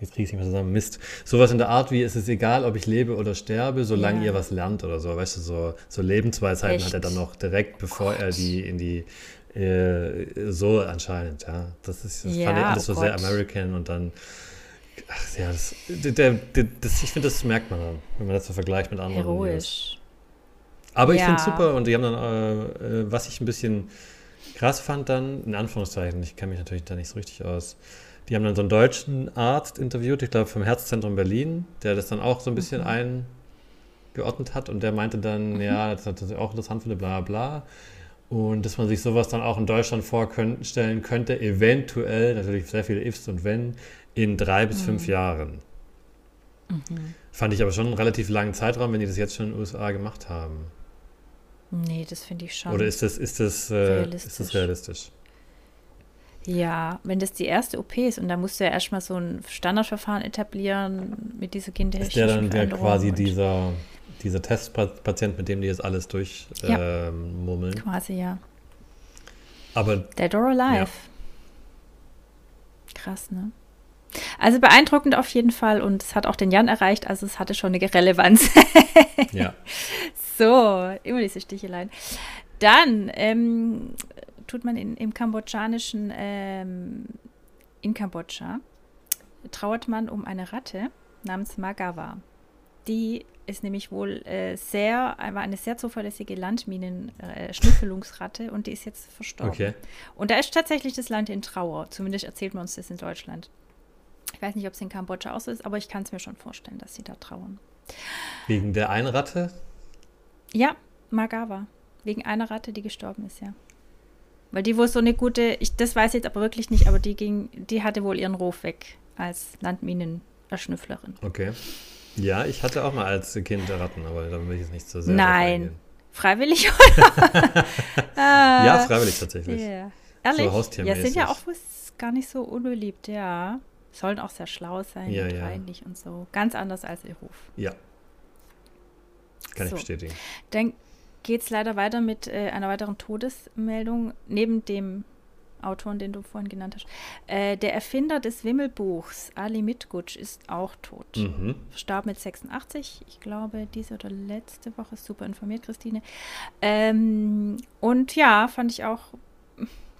jetzt kriege ich nicht mehr zusammen, Mist. Sowas in der Art wie, es ist egal, ob ich lebe oder sterbe, solange Ja. ihr was lernt oder so. Weißt du, so, so Lebensweisheiten Echt? hat er dann noch direkt, bevor er die in die, äh, so anscheinend, ja. Das, ist, das Ja, fand ich alles oh so sehr Gott. American und dann, ach ja, das, der, der, das, ich finde, das merkt man dann, wenn man das so vergleicht mit anderen. Heroisch. Aber ich Ja. finde es super und die haben dann, äh, äh, was ich ein bisschen krass fand dann, in Anführungszeichen, ich kenne mich natürlich da nicht so richtig aus, die haben dann so einen deutschen Arzt interviewt, ich glaube vom Herzzentrum Berlin, der das dann auch so ein bisschen Mhm. eingeordnet hat und der meinte dann, ja, das ist natürlich auch interessant finde, bla bla. Und dass man sich sowas dann auch in Deutschland vorstellen könnte, eventuell, natürlich sehr viele Ifs und Wenn, in drei bis Mhm. fünf Jahren. Fand ich aber schon einen relativ langen Zeitraum, wenn die das jetzt schon in den USA gemacht haben. Nee, das finde ich schon. Oder ist das, ist das, äh, Realistisch. ist das realistisch? Ja, wenn das die erste OP ist und da musst du ja erstmal so ein Standardverfahren etablieren mit dieser genetischen Ist der dann Veränderung quasi dieser, dieser Testpatient, mit dem die jetzt alles durchmurmeln? Ja. murmeln? Quasi, ja. Aber Dead or Alive. Krass, ne? Also beeindruckend auf jeden Fall und es hat auch den Jan erreicht, also es hatte schon eine Relevanz. ja, So, immer diese Sticheleien. Dann ähm, tut man in, im kambodschanischen, ähm, in Kambodscha, trauert man um eine Ratte namens Magawa. Die ist nämlich wohl äh, sehr, war eine sehr zuverlässige Landminen-Schnüffelungsratte und die ist jetzt verstorben. okay. Und da ist tatsächlich das Land in Trauer. Zumindest erzählt man uns das in Deutschland. Ich weiß nicht, ob es in Kambodscha auch so ist, aber ich kann es mir schon vorstellen, dass sie da trauern. Wegen der einen Ratte? Ja, Magawa. Wegen einer Ratte, die gestorben ist, ja. Weil die wohl so eine gute, ich, das weiß ich jetzt aber wirklich nicht, aber die ging, die hatte wohl ihren Ruf weg als Landminenerschnüfflerin. Okay. Ja, ich hatte auch mal als Kind Ratten, aber da will ich jetzt nicht so sehr. Nein. Freiwillig ja, freiwillig tatsächlich. Yeah. Ehrlich? So haustiermäßig. ja, sind ja auch gar nicht so unbeliebt, ja. Sollen auch sehr schlau sein Ja, und ja. reinlich und so. Ganz anders als ihr Ruf. Ja. Kann So. ich bestätigen. Dann geht es leider weiter mit äh, einer weiteren Todesmeldung, neben dem Autoren, den du vorhin genannt hast. Äh, der Erfinder des Wimmelbuchs, Ali Mitgutsch, ist auch tot. Mhm. Starb mit 86, ich glaube, diese oder letzte Woche, super informiert, Christine. Ähm, und ja, fand ich auch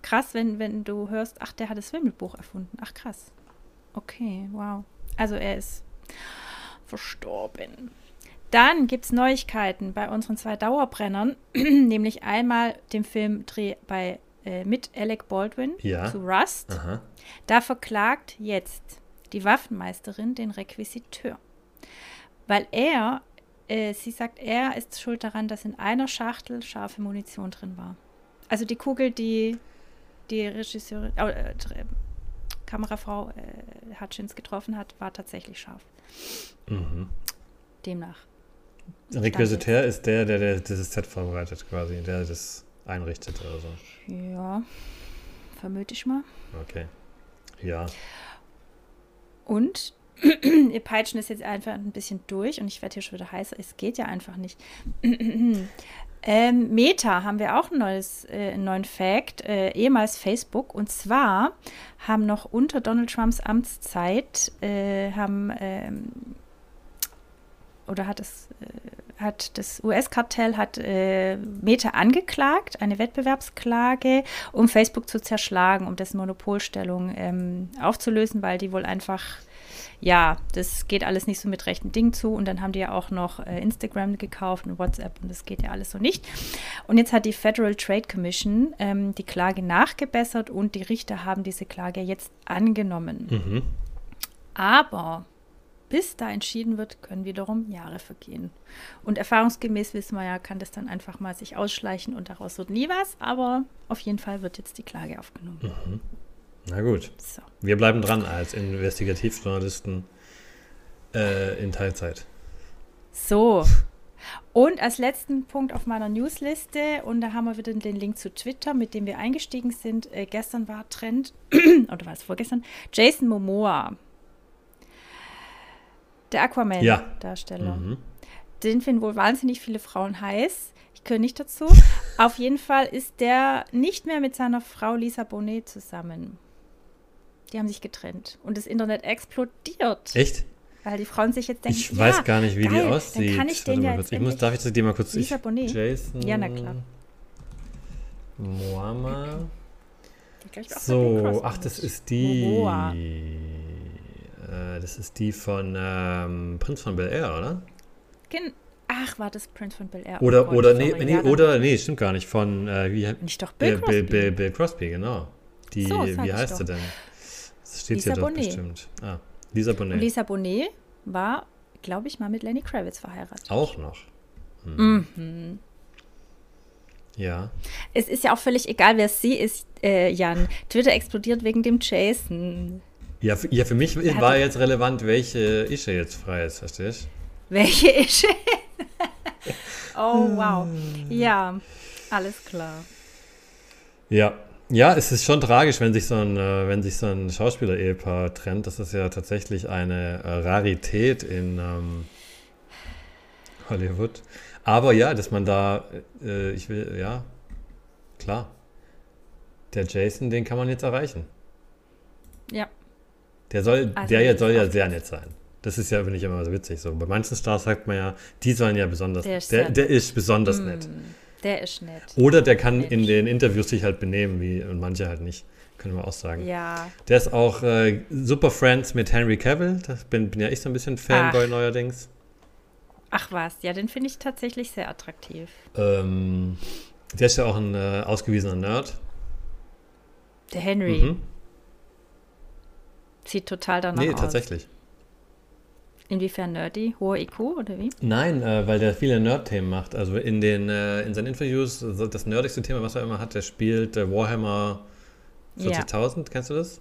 krass, wenn, wenn du hörst, ach, der hat das Wimmelbuch erfunden. Ach, krass. Okay, wow. Also er ist verstorben. Dann gibt es Neuigkeiten bei unseren zwei Dauerbrennern, nämlich einmal dem Filmdreh bei, äh, mit Alec Baldwin Ja. zu Rust. Aha. Da verklagt jetzt die Waffenmeisterin den Requisiteur. Weil er, äh, sie sagt, er ist schuld daran, dass in einer Schachtel scharfe Munition drin war. Also die Kugel, die die Regisseurin, äh, Kamerafrau äh, Hutchins getroffen hat, war tatsächlich scharf. Mhm. Demnach. Requisitär ist der, der, der dieses Set vorbereitet, quasi, der das einrichtet oder so. Ja, vermute ich mal. Okay. Ja. Und ihr peitschen es jetzt einfach ein bisschen durch und ich werde hier schon wieder heißer. Es geht ja einfach nicht. ähm, Meta haben wir auch ein neues, äh, einen neuen Fact, äh, ehemals Facebook. Und zwar haben noch unter Donald Trumps Amtszeit äh, haben ähm, oder hat es äh, hat das US-Kartell hat äh, Meta angeklagt, eine Wettbewerbsklage, um Facebook zu zerschlagen, um dessen Monopolstellung ähm, aufzulösen, weil die wohl einfach ja, das geht alles nicht so mit rechten Dingen zu. Und dann haben die ja auch noch äh, Instagram gekauft und WhatsApp und das geht ja alles so nicht. Und jetzt hat die Federal Trade Commission ähm, die Klage nachgebessert und die Richter haben diese Klage jetzt angenommen. Mhm. Aber bis da entschieden wird, können wiederum Jahre vergehen. Und erfahrungsgemäß wissen wir ja, kann das dann einfach mal sich ausschleichen und daraus wird nie was. Aber auf jeden Fall wird jetzt die Klage aufgenommen. Mhm. Na gut. So. Wir bleiben dran als Investigativjournalisten äh, in Teilzeit. So. Und als letzten Punkt auf meiner Newsliste, und da haben wir wieder den Link zu Twitter, mit dem wir eingestiegen sind. Äh, gestern war Trend, oder war es vorgestern? Jason Momoa. Der Ja. Aquaman-Darsteller. Mhm. Den finden wohl wahnsinnig viele Frauen heiß. Ich gehöre nicht dazu. Auf jeden Fall ist der nicht mehr mit seiner Frau Lisa Bonet zusammen. Die haben sich getrennt. Und das Internet explodiert. Echt? Weil die Frauen sich jetzt denken, Ich ja, weiß gar nicht, wie geil, die aussieht. Dann kann ich den ja kurz. Ich muss, darf ich die mal kurz. Lisa ich, Bonet? Jason. Ja, na klar. Moama. So, ach, das ist die. Momoa. Äh, das ist die von ähm, Prinz von Bel Air, oder? Gen- Ach, war das Prince von Bel Air? Oder, Oh oder, nee, nee, oder, nee, stimmt gar nicht. Von, äh, wie, Nicht doch Bill, Bill Crosby. Bill, Bill, Bill Crosby, genau. Die, So, wie heißt doch. sie denn? Das steht Lisa hier doch Bonet. bestimmt. Ah, Lisa Und Bonet. Lisa Bonet war, glaube ich, mal mit Lenny Kravitz verheiratet. Auch noch. Hm. Mhm. Ja. Es ist ja auch völlig egal, wer sie ist, äh, Jan. Twitter explodiert wegen dem Jason. Ja, für, ja, für mich hat war jetzt relevant, welche Ische jetzt frei ist, verstehst Welche ist Oh, wow. Ja, alles klar. Ja. Ja, es ist schon tragisch, wenn sich so ein, äh, wenn sich so ein Schauspieler-Ehepaar trennt. Das ist ja tatsächlich eine äh, Rarität in ähm, Hollywood. Aber ja, dass man da, äh, ich will, ja, klar. Der Jason, den kann man jetzt erreichen. Ja. Der soll, Also der jetzt soll ja sehr nett sein. Das ist ja finde ich immer so witzig. So bei manchen Stars sagt man ja, die sollen ja besonders, Der der, ist der, der ist besonders Mm, nett. Der ist nett. Oder der kann Mensch. in den Interviews sich halt benehmen, wie und manche halt nicht. Können wir auch sagen. Ja. Der ist auch äh, super Friends mit Henry Cavill. Das bin, bin ja ich so ein bisschen Fanboy Ach. neuerdings. Ach was, ja, den finde ich tatsächlich sehr attraktiv. Ähm, der ist ja auch ein äh, ausgewiesener Nerd. Der Henry Mhm. Sieht total danach Nee, aus. tatsächlich. Inwiefern nerdy? Hoher IQ oder wie? Nein, äh, weil der viele Nerd-Themen macht. Also in, den, äh, in seinen Interviews, das nerdigste Thema, was er immer hat, der spielt äh, Warhammer 40.000. Kennst du das?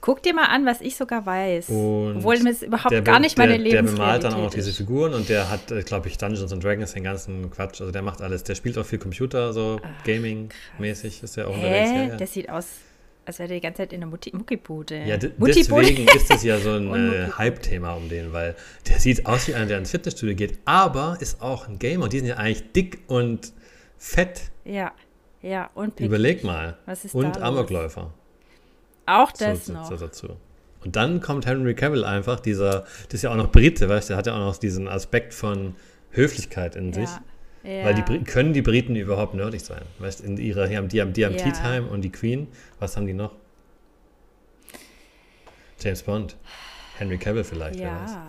Guck dir mal an, was ich sogar weiß. Und Obwohl es überhaupt der, gar nicht meine der, der bemalt Lebensrealität dann auch noch diese. Figuren und der hat, glaube ich, Dungeons and Dragons, den ganzen Quatsch. Also der macht alles. Der spielt auch viel Computer, so Gaming-mäßig ist der auch unterwegs. Hä? Ja, ja. Das sieht aus, als wäre der die ganze Zeit in der Mutti Muckibude. Ja, deswegen ist das ja so ein äh. Hype-Thema um den, weil der sieht aus wie einer, der ins Fitnessstudio geht, aber ist auch ein Gamer. Die sind ja eigentlich dick und fett. Ja, ja, und pickig. Überleg mal. Was ist und da? Amokläufer. Auch So, das so, noch. so dazu. Und dann kommt Henry Cavill einfach, dieser, das ist ja auch noch Brite, weißt du, der hat ja auch noch diesen Aspekt von Höflichkeit in sich. Ja, ja. Weil die können die Briten überhaupt nerdig sein? Weißt in ihrer, die haben, die haben, die haben Ja. Tea Time und die Queen. Was haben die noch? James Bond. Henry Cavill vielleicht, wer weiß. ja.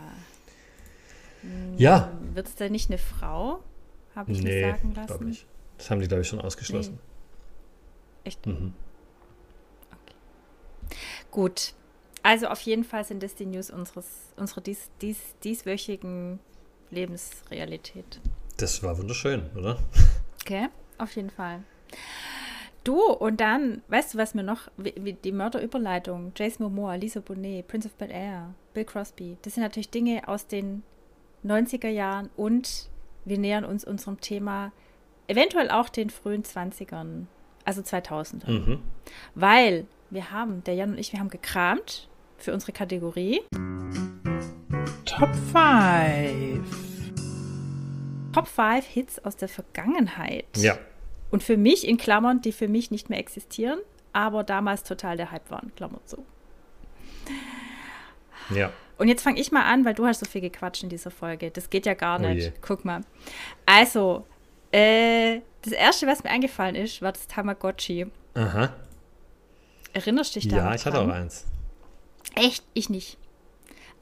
Ja. Wird es denn nicht eine Frau? Habe ich Nee, sagen lassen. ich. Das haben die, glaube ich, schon ausgeschlossen. Echt? Mhm. Gut. Also auf jeden Fall sind das die News unseres, unserer dies, dies, dieswöchigen Lebensrealität. Das war wunderschön, oder? Okay, auf jeden Fall. Du, und dann, weißt du, was mir noch, wie, wie die Mörderüberleitung, Jason Momoa, Lisa Bonet, Prince of Bel Air, Bill Crosby, das sind natürlich Dinge aus den 90er Jahren und wir nähern uns unserem Thema eventuell auch den frühen 20ern, also 2000 Mhm. Weil wir haben, der Jan und ich, wir haben gekramt für unsere Kategorie Top 5. Top 5 Hits aus der Vergangenheit. Ja. Und für mich, in Klammern, die für mich nicht mehr existieren, aber damals total der Hype waren, Klammer zu. Ja. Und jetzt fange ich mal an, weil du hast so viel gequatscht in dieser Folge. Das geht ja gar Oh nicht. je. Guck mal. Also, äh, das erste, was mir eingefallen ist, war das Tamagotchi. Aha. Erinnerst du dich da? Ja, ich hatte auch eins. Echt? Ich nicht.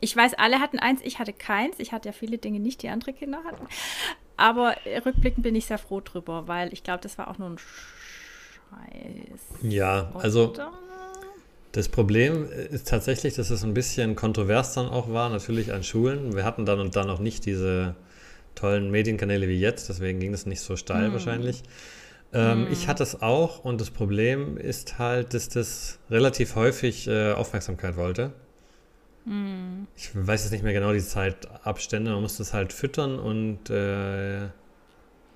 Ich weiß, alle hatten eins, ich hatte keins. Ich hatte ja viele Dinge nicht, die andere Kinder hatten. Aber rückblickend bin ich sehr froh drüber, weil ich glaube, das war auch nur ein Scheiß. Ja, also Oder? das Problem ist tatsächlich, dass es ein bisschen kontrovers dann auch war, natürlich an Schulen. Wir hatten dann und dann noch nicht diese tollen Medienkanäle wie jetzt, deswegen ging das nicht so steil Hm. wahrscheinlich. Ähm, Ich hatte es auch und das Problem ist halt, dass das relativ häufig äh, Aufmerksamkeit wollte. Hm. Ich weiß jetzt nicht mehr genau die Zeitabstände, man musste es halt füttern und äh,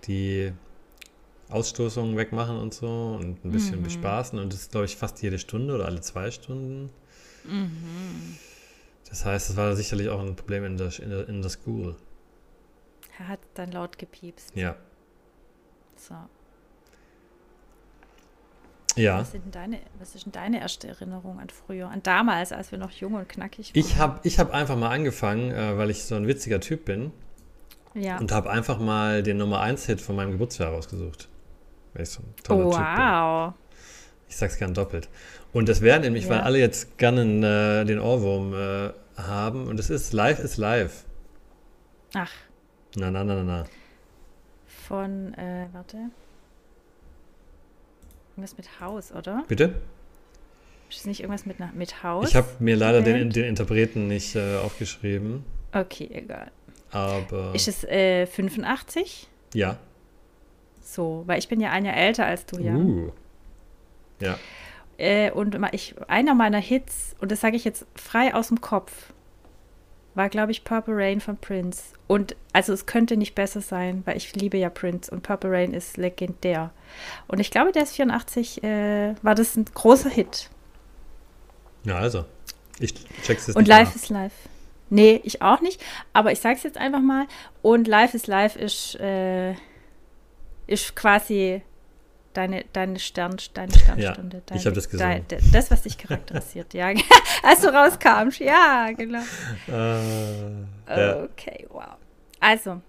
die Ausstoßungen wegmachen und so und ein bisschen Mhm. bespaßen und das ist, glaube ich, fast jede Stunde oder alle zwei Stunden. Mhm. Das heißt, es war sicherlich auch ein Problem in der, in der, in der School. Er hat dann laut gepiepst. Ja. So. Ja. Was, sind deine, was ist denn deine erste Erinnerung an früher? An damals, als wir noch jung und knackig waren? Ich habe ich hab einfach mal angefangen, äh, weil ich so ein witziger Typ bin Ja. und habe einfach mal den Nummer 1 Hit von meinem Geburtsjahr rausgesucht. Weil ich so ein toller Oh, Typ bin. wow. Ich sag's gern doppelt. Und das wäre nämlich, weil Ja. alle jetzt gerne äh, den Ohrwurm äh, haben. Und es ist Live is Live. Ach, Na, na, na, na, na. von, äh, warte. Irgendwas mit Haus, oder? Bitte? Ist es nicht irgendwas mit, mit Haus? Ich habe mir leider den, den Interpreten nicht äh, aufgeschrieben. Okay, egal. Aber Ist es äh, 85? ja. So, weil ich bin ja ein Jahr älter als du, ja. Uh. Ja. Äh, und ich, einer meiner Hits, und das sage ich jetzt frei aus dem Kopf, war, glaube ich, Purple Rain von Prince. Und also es könnte nicht besser sein, weil ich liebe ja Prince und Purple Rain ist legendär. Und ich glaube, der ist 84, äh, war das ein großer Hit. Ja, also. Ich check's jetzt Und Life nach. is Life. Nee, ich auch nicht. Aber ich sag's jetzt einfach mal. Und Life is Life ist, äh, ist quasi deine, deine, Stern, deine Sternstunde. dein, ich hab das gesungen. Dein, das, was dich charakterisiert, ja. Als du rauskamst, ja, genau. Äh, ja. Okay, wow. Also,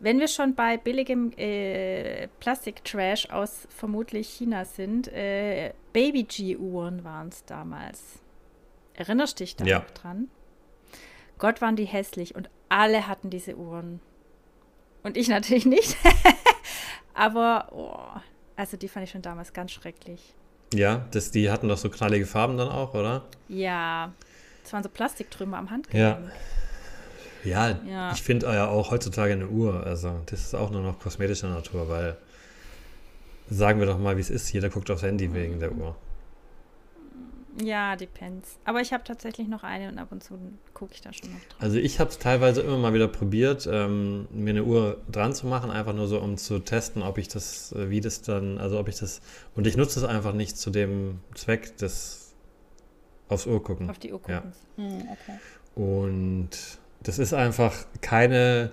wenn wir schon bei billigem äh, Plastiktrash aus vermutlich China sind, äh, Baby-G-Uhren waren es damals. Erinnerst dich da Ja. noch dran? Gott, waren die hässlich und alle hatten diese Uhren. Und ich natürlich nicht. Aber, oh, also die fand ich schon damals ganz schrecklich. ja, das, die hatten doch so knallige Farben dann auch, oder? Ja, es waren so Plastiktrümmer am Ja. Handgelenk. Ja, Ja. ich finde ja auch heutzutage eine Uhr, also das ist auch nur noch kosmetischer Natur, weil sagen wir doch mal, wie es ist, jeder guckt aufs Handy wegen der Uhr. Ja, depends. Aber ich habe tatsächlich noch eine und ab und zu gucke ich da schon noch drauf. Also ich habe es teilweise immer mal wieder probiert, ähm, mir eine Uhr dran zu machen, einfach nur so, um zu testen, ob ich das, äh, wie das dann, also ob ich das, und ich nutze es einfach nicht zu dem Zweck des aufs Uhr gucken. Auf die Uhr Ja. gucken. Hm, okay. Und das ist einfach keine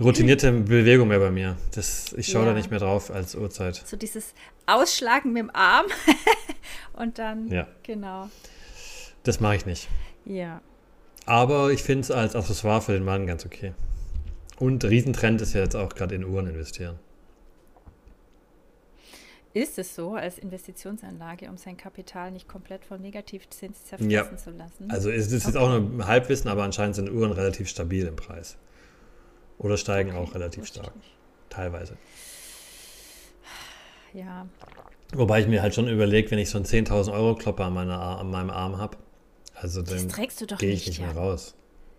routinierte Bewegung mehr bei mir. Das, ich schaue da Ja. nicht mehr drauf als Uhrzeit. So dieses Ausschlagen mit dem Arm und dann, Ja. genau. Das mache ich nicht. Ja. Aber ich finde es als Accessoire für den Mann ganz okay. Und Riesentrend ist ja jetzt auch gerade in Uhren investieren. Ist es so als Investitionsanlage, um sein Kapital nicht komplett vom Negativzins zerfressen Ja. zu lassen? Also es ist jetzt auch nur Halbwissen, aber anscheinend sind Uhren relativ stabil im Preis. Oder steigen auch relativ stark. Teilweise. Ja. Wobei ich mir halt schon überlege, wenn ich so einen 10.000 Euro Klopper an, meiner, an meinem Arm habe, also dann gehe ich nicht ja. mehr raus,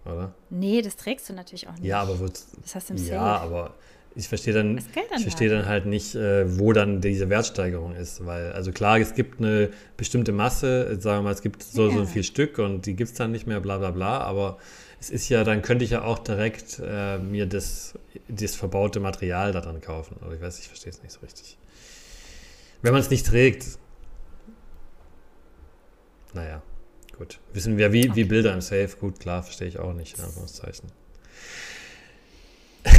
oder? Nee, das trägst du natürlich auch nicht. Ja, aber wo, Das hast du im ja, Safe. aber ich verstehe dann, dann ich verstehe halt. dann halt nicht, äh, wo dann diese Wertsteigerung ist, weil also klar, es gibt eine bestimmte Masse, sagen wir mal, es gibt so so Ja. viel Stück und die gibt es dann nicht mehr, bla bla bla, aber es ist ja, dann könnte ich ja auch direkt äh, mir das, das verbaute Material daran kaufen. Oder ich weiß, ich verstehe es nicht so richtig. Wenn man es nicht trägt. Naja, gut. Wissen wir, wie, wie Okay. Bilder im Safe, gut, klar, verstehe ich auch nicht, in Anführungszeichen.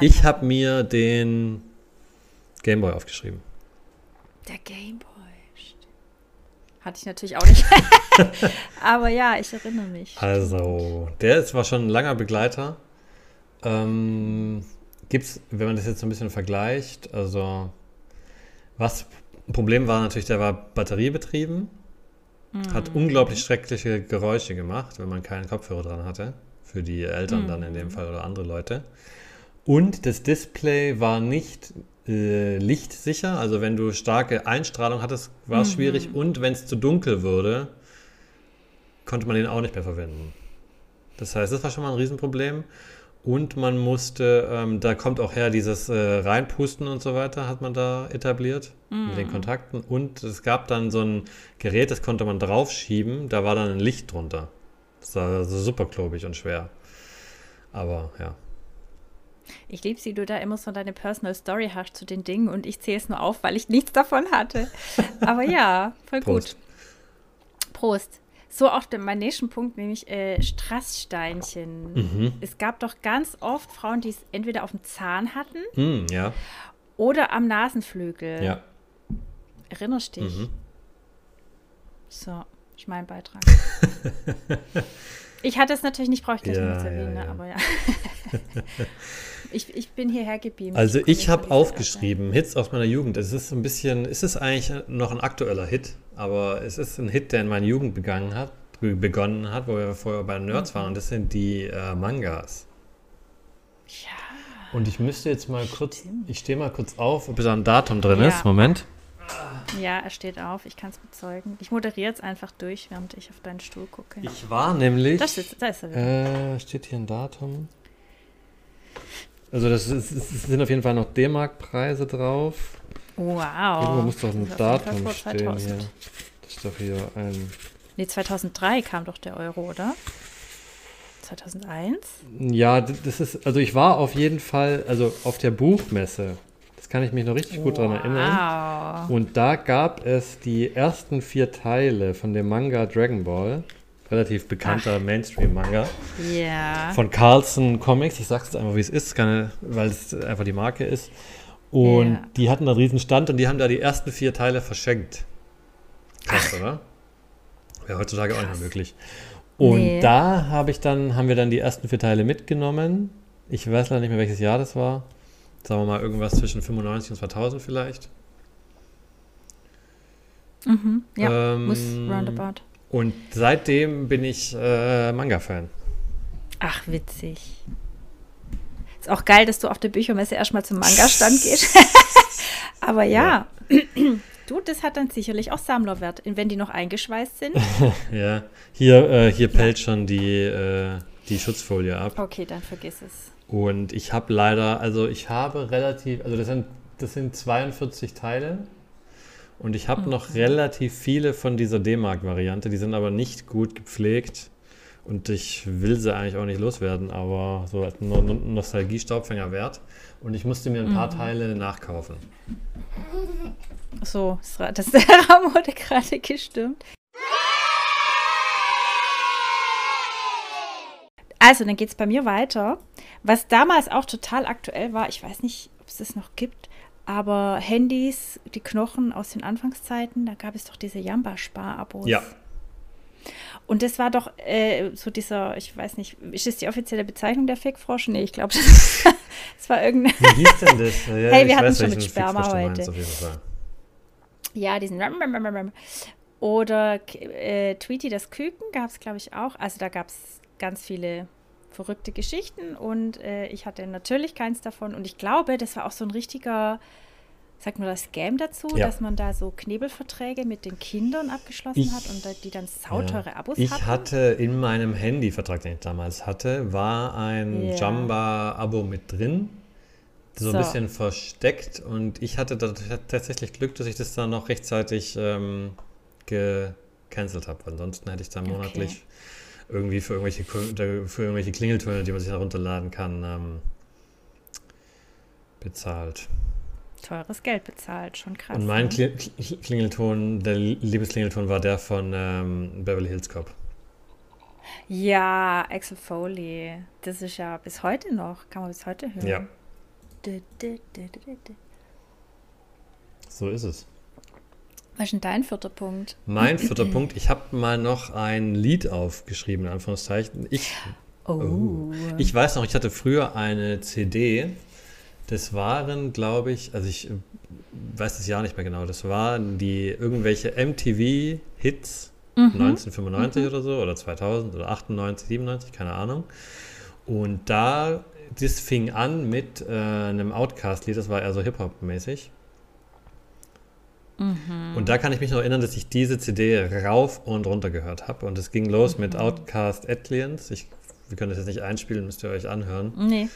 Ich habe mir den Gameboy aufgeschrieben. Der Gameboy. Hatte ich natürlich auch nicht. aber ja, ich erinnere mich. Also, der ist, war schon ein langer Begleiter. Ähm, gibt's, wenn man das jetzt so ein bisschen vergleicht, also was ein Problem war natürlich, der war batteriebetrieben, hat unglaublich schreckliche Geräusche gemacht, wenn man keinen Kopfhörer dran hatte. Für die Eltern dann in dem Fall oder andere Leute. Und das Display war nicht äh, lichtsicher, also wenn du starke Einstrahlung hattest, war es schwierig. Und wenn es zu dunkel wurde, konnte man den auch nicht mehr verwenden. Das heißt, das war schon mal ein Riesenproblem. Und man musste, ähm, da kommt auch her dieses äh, Reinpusten und so weiter, hat man da etabliert mit den Kontakten. Und es gab dann so ein Gerät, das konnte man draufschieben, da war dann ein Licht drunter. Das war also super klobig und schwer. Aber ja. Ich liebe sie, du da immer so deine Personal Story hast zu den Dingen und ich zähle es nur auf, weil ich nichts davon hatte. Aber ja, voll Prost. gut. Prost. So auch der, mein nächsten Punkt, nämlich äh, Strasssteinchen. Mhm. Es gab doch ganz oft Frauen, die es entweder auf dem Zahn hatten Hm, ja, oder am Nasenflügel. ja. Erinnerst dich? Mhm. So, ist mein Beitrag. ich hatte es natürlich nicht, brauche ich gleich Ja, noch zu ja, erwähnen, ne? ja. aber ja. ich, ich bin hierher gebeamt. Also ich habe aufgeschrieben, Hits aus meiner Jugend. Es ist ein bisschen, es ist eigentlich noch ein aktueller Hit, aber es ist ein Hit, der in meiner Jugend begangen hat, begonnen hat, wo wir vorher bei Nerds waren und das sind die äh, Mangas. Ja. Und ich müsste jetzt mal kurz, ich stehe mal kurz auf, ob da ein Datum drin Ja. ist. Moment. Ja, er steht auf. Ich kann es bezeugen. Ich moderiere jetzt einfach durch, während ich auf deinen Stuhl gucke. Ich war nämlich, Das ist, da ist er wieder. äh, steht hier ein Datum? Also das, ist, sind auf jeden Fall noch D-Mark-Preise drauf. Wow. Irgendwo muss doch ein Datum stehen 2000. hier. Das ist doch hier ein... Nee, 2003 kam doch der Euro, oder? 2001? Ja, das ist, also ich war auf jeden Fall, also auf der Buchmesse. Das kann ich mich noch richtig gut dran erinnern. Wow. Und da gab es die ersten vier Teile von dem Manga Dragon Ball. Relativ bekannter Mainstream-Manga. Ja. Von Carlson Comics. Ich sag's jetzt einfach, wie es ist, weil es einfach die Marke ist. Und Ja. die hatten da einen riesen Stand und die haben da die ersten vier Teile verschenkt. Krass, oder? Wäre heutzutage auch nicht mehr möglich. Und Nee. da habe ich dann, haben wir dann die ersten vier Teile mitgenommen. Ich weiß leider nicht mehr, welches Jahr das war. Sagen wir mal irgendwas zwischen 95 und 2000 vielleicht. Mhm. Ja, Ähm, muss roundabout. Und seitdem bin ich äh, Manga-Fan. Ach, witzig. Ist auch geil, dass du auf der Büchermesse erstmal zum Manga-Stand gehst. Aber ja, du, das hat dann sicherlich auch Sammlerwert, wenn die noch eingeschweißt sind. Ja, hier, äh, hier pellt schon die, äh, die Schutzfolie ab. Okay, dann vergiss es. Und ich habe leider, also ich habe relativ, also das sind, das sind 42 Teile. Und ich habe noch relativ viele von dieser D-Mark-Variante, die sind aber nicht gut gepflegt. Und ich will sie eigentlich auch nicht loswerden, aber so als No- No- Nostalgie-Staubfänger wert. Und ich musste mir ein paar Teile nachkaufen. So, das der wurde gerade gestimmt. Also, dann geht es bei mir weiter. Was damals auch total aktuell war, ich weiß nicht, ob es das noch gibt, aber Handys, die Knochen aus den Anfangszeiten, da gab es doch diese Jamba-Spar-Abos. Ja, Und das war doch äh, so dieser, ich weiß nicht, ist das die offizielle Bezeichnung der Fickfrosch? Nee, ich glaube, das, das war irgendeine. wie hieß denn das? Ja, Hey, wir hatten weiß, schon mit Sperma heute. Ja, diesen. Oder äh, Tweety das Küken gab es, glaube ich, auch. Also da gab es ganz viele verrückte Geschichten und äh, ich hatte natürlich keins davon. Und ich glaube, das war auch so ein richtiger, sagt man das, Scam dazu, Ja. dass man da so Knebelverträge mit den Kindern abgeschlossen Ich- hat und da- die dann sauteure Abos Ich hatten. hatte in meinem Handyvertrag, den ich damals hatte, war ein Ja. Jamba-Abo mit drin. So ein So. bisschen versteckt und ich hatte da tatsächlich Glück, dass ich das dann noch rechtzeitig ähm, gecancelt habe. Ansonsten hätte ich dann Okay. monatlich irgendwie für irgendwelche, da- für irgendwelche Klingeltöne, die man sich herunterladen kann, ähm, bezahlt. Teures Geld bezahlt, schon krass. und mein ne? Kli Kli- Klingelton, der Liebesklingelton war der von ähm, Beverly Hills Cop. Ja, Axel Foley. Das ist ja bis heute noch, kann man bis heute hören. Ja, Du, du, du, so ist es. Was ist denn dein vierter Punkt? Mein vierter Punkt, ich habe mal noch ein Lied aufgeschrieben, in Anführungszeichen. Ich, Oh. ich weiß noch, ich hatte früher eine CD. Das waren, glaube ich, also ich äh, weiß das Jahr nicht mehr genau, das waren die irgendwelche MTV-Hits 1995 oder so, oder 2000 oder 98, 97, keine Ahnung. Und da, das fing an mit äh, einem Outcast-Lied, das war eher so Hip-Hop-mäßig. Und da kann ich mich noch erinnern, dass ich diese CD rauf und runter gehört habe. Und es ging los mit Outcast Atlians. Ich, wir können das jetzt nicht einspielen, müsst ihr euch anhören. Nee,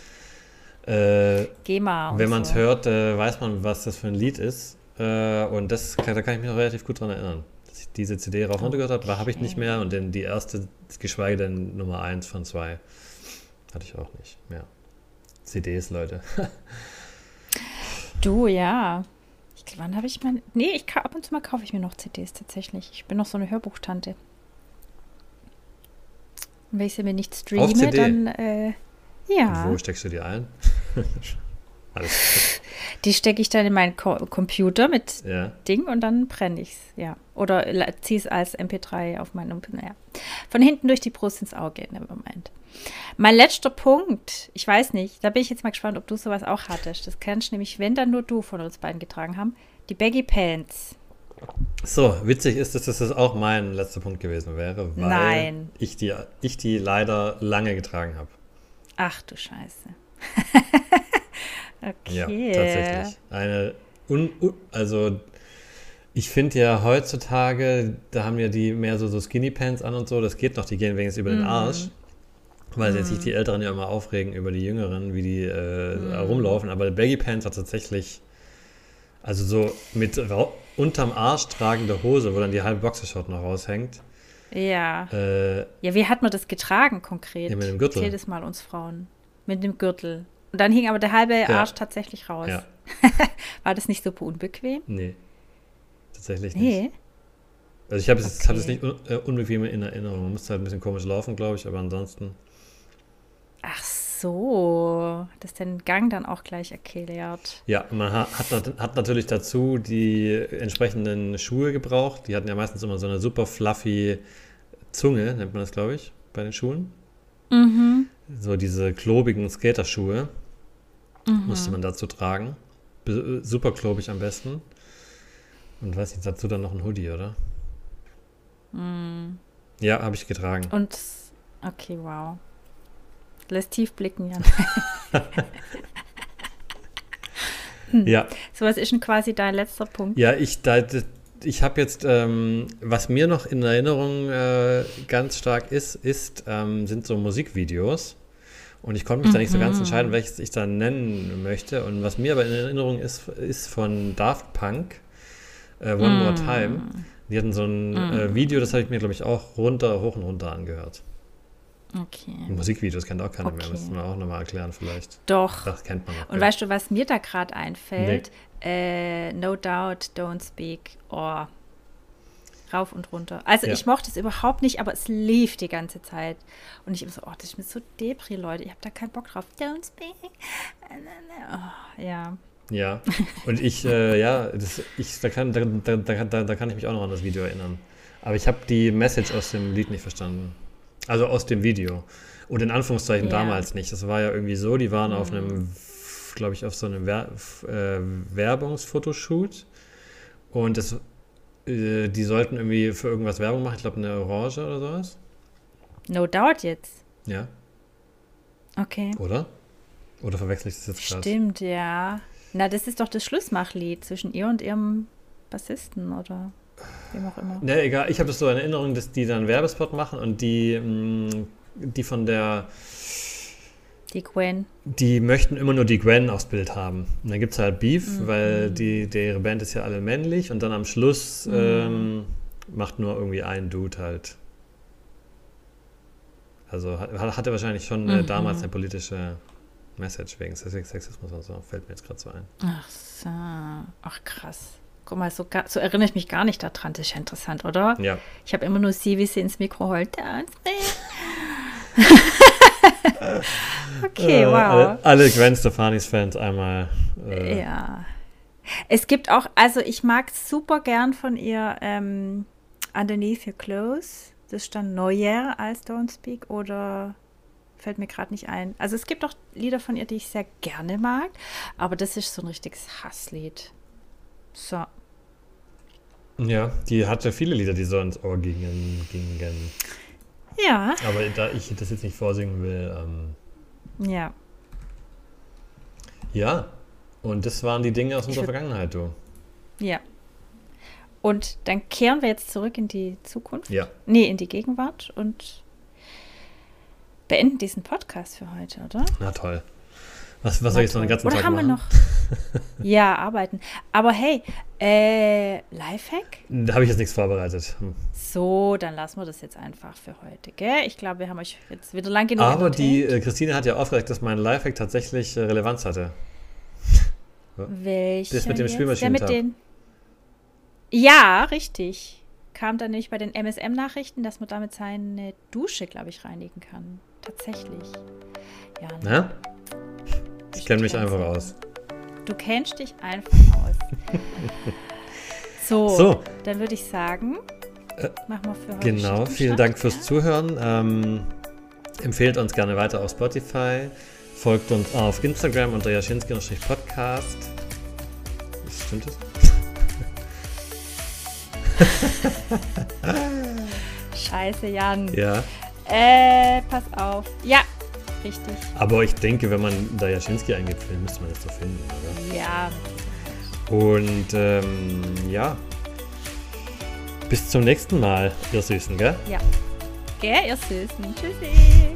Äh, GEMA. und wenn man es so. hört, äh, weiß man, was das für ein Lied ist. Äh, und das, da kann ich mich noch relativ gut dran erinnern. Dass ich diese CD rauf und runter gehört habe, habe ich nicht mehr. Und dann die erste, geschweige denn Nummer 1 von 2, hatte ich auch nicht mehr. CDs, Leute. Du, ja. Ich, wann habe ich mein. Nee, ich, ab und zu mal kaufe ich mir noch CDs tatsächlich. Ich bin noch so eine Hörbuchtante. Und wenn ich sie mir nicht streame, dann. Äh, ja. Wo steckst du die ein? Alles Die stecke ich dann in meinen Ko Computer mit. Ja. Ding und dann brenne ich es, ja. Oder ziehe es als MP3 auf meinen, naja. Von hinten durch die Brust ins Auge, nevermind. Mein letzter Punkt, ich weiß nicht, da bin ich jetzt mal gespannt, ob du sowas auch hattest. Das kannst nämlich, wenn dann nur du von uns beiden getragen haben, die Baggy Pants. So, witzig ist es, dass das auch mein letzter Punkt gewesen wäre, weil Nein. Ich, die, ich die leider lange getragen habe. Ach du Scheiße. okay. Ja, tatsächlich. Eine, un, un, also ich finde ja heutzutage, da haben ja die mehr so, so Skinny Pants an und so, das geht noch, die gehen wenigstens über den Mhm. Arsch. Weil jetzt sich die Älteren ja immer aufregen über die Jüngeren, wie die äh, Mhm. rumlaufen. Aber Baggy Pants hat tatsächlich, also so mit unterm Arsch tragende Hose, wo dann die halbe Boxershort noch raushängt. Ja. Äh, Ja, wie hat man das getragen konkret? Ja, mit dem Gürtel. Erzähl das mal uns Frauen. Mit dem Gürtel. Und dann hing aber der halbe Arsch tatsächlich raus. ja, War das nicht super unbequem? nee. Tatsächlich nicht. Nee. Also ich habe es, Okay. hab es nicht un, äh, unbequem in Erinnerung. Man musste halt ein bisschen komisch laufen, glaube ich, aber ansonsten. Ach so. Das ist den Gang dann auch gleich erklärt. Ja, man ha- hat, nat- hat natürlich dazu die entsprechenden Schuhe gebraucht. Die hatten ja meistens immer so eine super fluffy Zunge, nennt man das, glaube ich, bei den Schuhen. Mhm. So diese klobigen Skaterschuhe Mhm. musste man dazu tragen. Be super klobig am besten. Und weiß nicht, dazu dann noch ein Hoodie, oder? Ja, habe ich getragen. Mhm. Und, okay, wow. Lässt tief blicken, Jan. Ja, So, was ist denn quasi dein letzter Punkt? ja, ich, da, ich habe jetzt, ähm, was mir noch in Erinnerung äh, ganz stark ist, ist ähm, sind so Musikvideos. Und ich konnte mich da nicht so ganz entscheiden, welches ich da nennen möchte. Und was mir aber in Erinnerung ist, ist von Daft Punk, äh, One More Time. Die hatten so ein äh, Video, das habe ich mir, glaube ich, auch runter, hoch und runter angehört. Okay. Musikvideos kennt auch keiner mehr, Okay. müssen wir auch nochmal erklären vielleicht. Doch. Das kennt man noch. Und ja. weißt du, was mir da gerade einfällt? Äh, no doubt, don't speak. Oh. Rauf und runter. Also Ja. ich mochte es überhaupt nicht, aber es lief die ganze Zeit. Und ich immer so, oh, das ist mir so Depri, Leute. Ich habe da keinen Bock drauf. Don't speak. Oh, ja. Ja, und ich, äh, ja, das, ich, da, kann, da, da, da, da, kann ich mich auch noch an das Video erinnern. Aber ich habe die Message aus dem Lied nicht verstanden. Also aus dem Video. Und in Anführungszeichen Ja. damals nicht. Das war ja irgendwie so, die waren auf einem, glaube ich, auf so einem Wer äh, Werbungsfotoshoot. Und das, äh, die sollten irgendwie für irgendwas Werbung machen. Ich glaube, eine Orange oder sowas. No doubt jetzt. Ja, Okay. oder? Oder verwechsel ich das jetzt gerade? Stimmt, ja. Na, das ist doch das Schlussmachlied zwischen ihr und ihrem Bassisten oder wem auch immer. Ne, egal. Ich habe das so in Erinnerung, dass die dann einen Werbespot machen und die, mh, die von der, Die Gwen. die möchten immer nur die Gwen aufs Bild haben. Und dann gibt es halt Beef, Mhm. weil die, ihre Band ist ja alle männlich und dann am Schluss Mhm. ähm, macht nur irgendwie ein Dude halt. Also hat, hatte wahrscheinlich schon äh, Mhm. damals eine politische Message wegen Sex- Sexismus und so. Fällt mir jetzt gerade so ein. Ach so. Ach krass. Guck mal, so, so erinnere ich mich gar nicht daran. Das ist ja interessant, oder? Ja. Ich habe immer nur sie, wie sie ins Mikro heult. okay, Äh, wow. Alle, alle Gwen Stefanis-Fans einmal. Äh, Ja. Es gibt auch, also ich mag super gern von ihr ähm, Underneath Your Clothes. Das stand Neuer als Don't Speak oder fällt mir gerade nicht ein. Also es gibt auch Lieder von ihr, die ich sehr gerne mag, aber das ist so ein richtiges Hasslied. So. Ja, die hatte viele Lieder, die so ins Ohr gingen. gingen. Ja, Aber da ich das jetzt nicht vorsingen will, ähm, ja. ja. Und das waren die Dinge aus unserer Vergangenheit, du. Ja. Und dann kehren wir jetzt zurück in die Zukunft. Ja. Nee, in die Gegenwart und beenden diesen Podcast für heute, oder? Na toll. Was, was soll ich jetzt noch den ganzen Oder Tag haben machen? wir noch? ja, arbeiten. Aber hey, äh, Lifehack? Da habe ich jetzt nichts vorbereitet. Hm. So, dann lassen wir das jetzt einfach für heute, gell? Ich glaube, wir haben euch jetzt wieder lang genug Aber die äh, Christine hat ja aufgeregt, dass mein Lifehack tatsächlich äh, Relevanz hatte. Welcher das mit dem den Ja, richtig. Kam dann nämlich bei den MSM-Nachrichten, dass man damit seine Dusche, glaube ich, reinigen kann. Tatsächlich. Ja, ne? Ich kenne mich einfach aus. Du kennst dich einfach aus. so, So. dann würde ich sagen, machen wir für heute Genau, vielen Dank fürs ja? Zuhören. Ähm, empfehlt uns gerne weiter auf Spotify. Folgt uns auf Instagram unter jaschinski-podcast. Stimmt das? Scheiße, Jan. Ja. Äh, pass auf. Ja, richtig. Aber ich denke, wenn man da Jaschinski eingibt, müsste man das doch finden, oder? Ja, Und ähm, ja. Bis zum nächsten Mal, ihr Süßen, gell? ja. Gell, ihr Süßen. Tschüssi.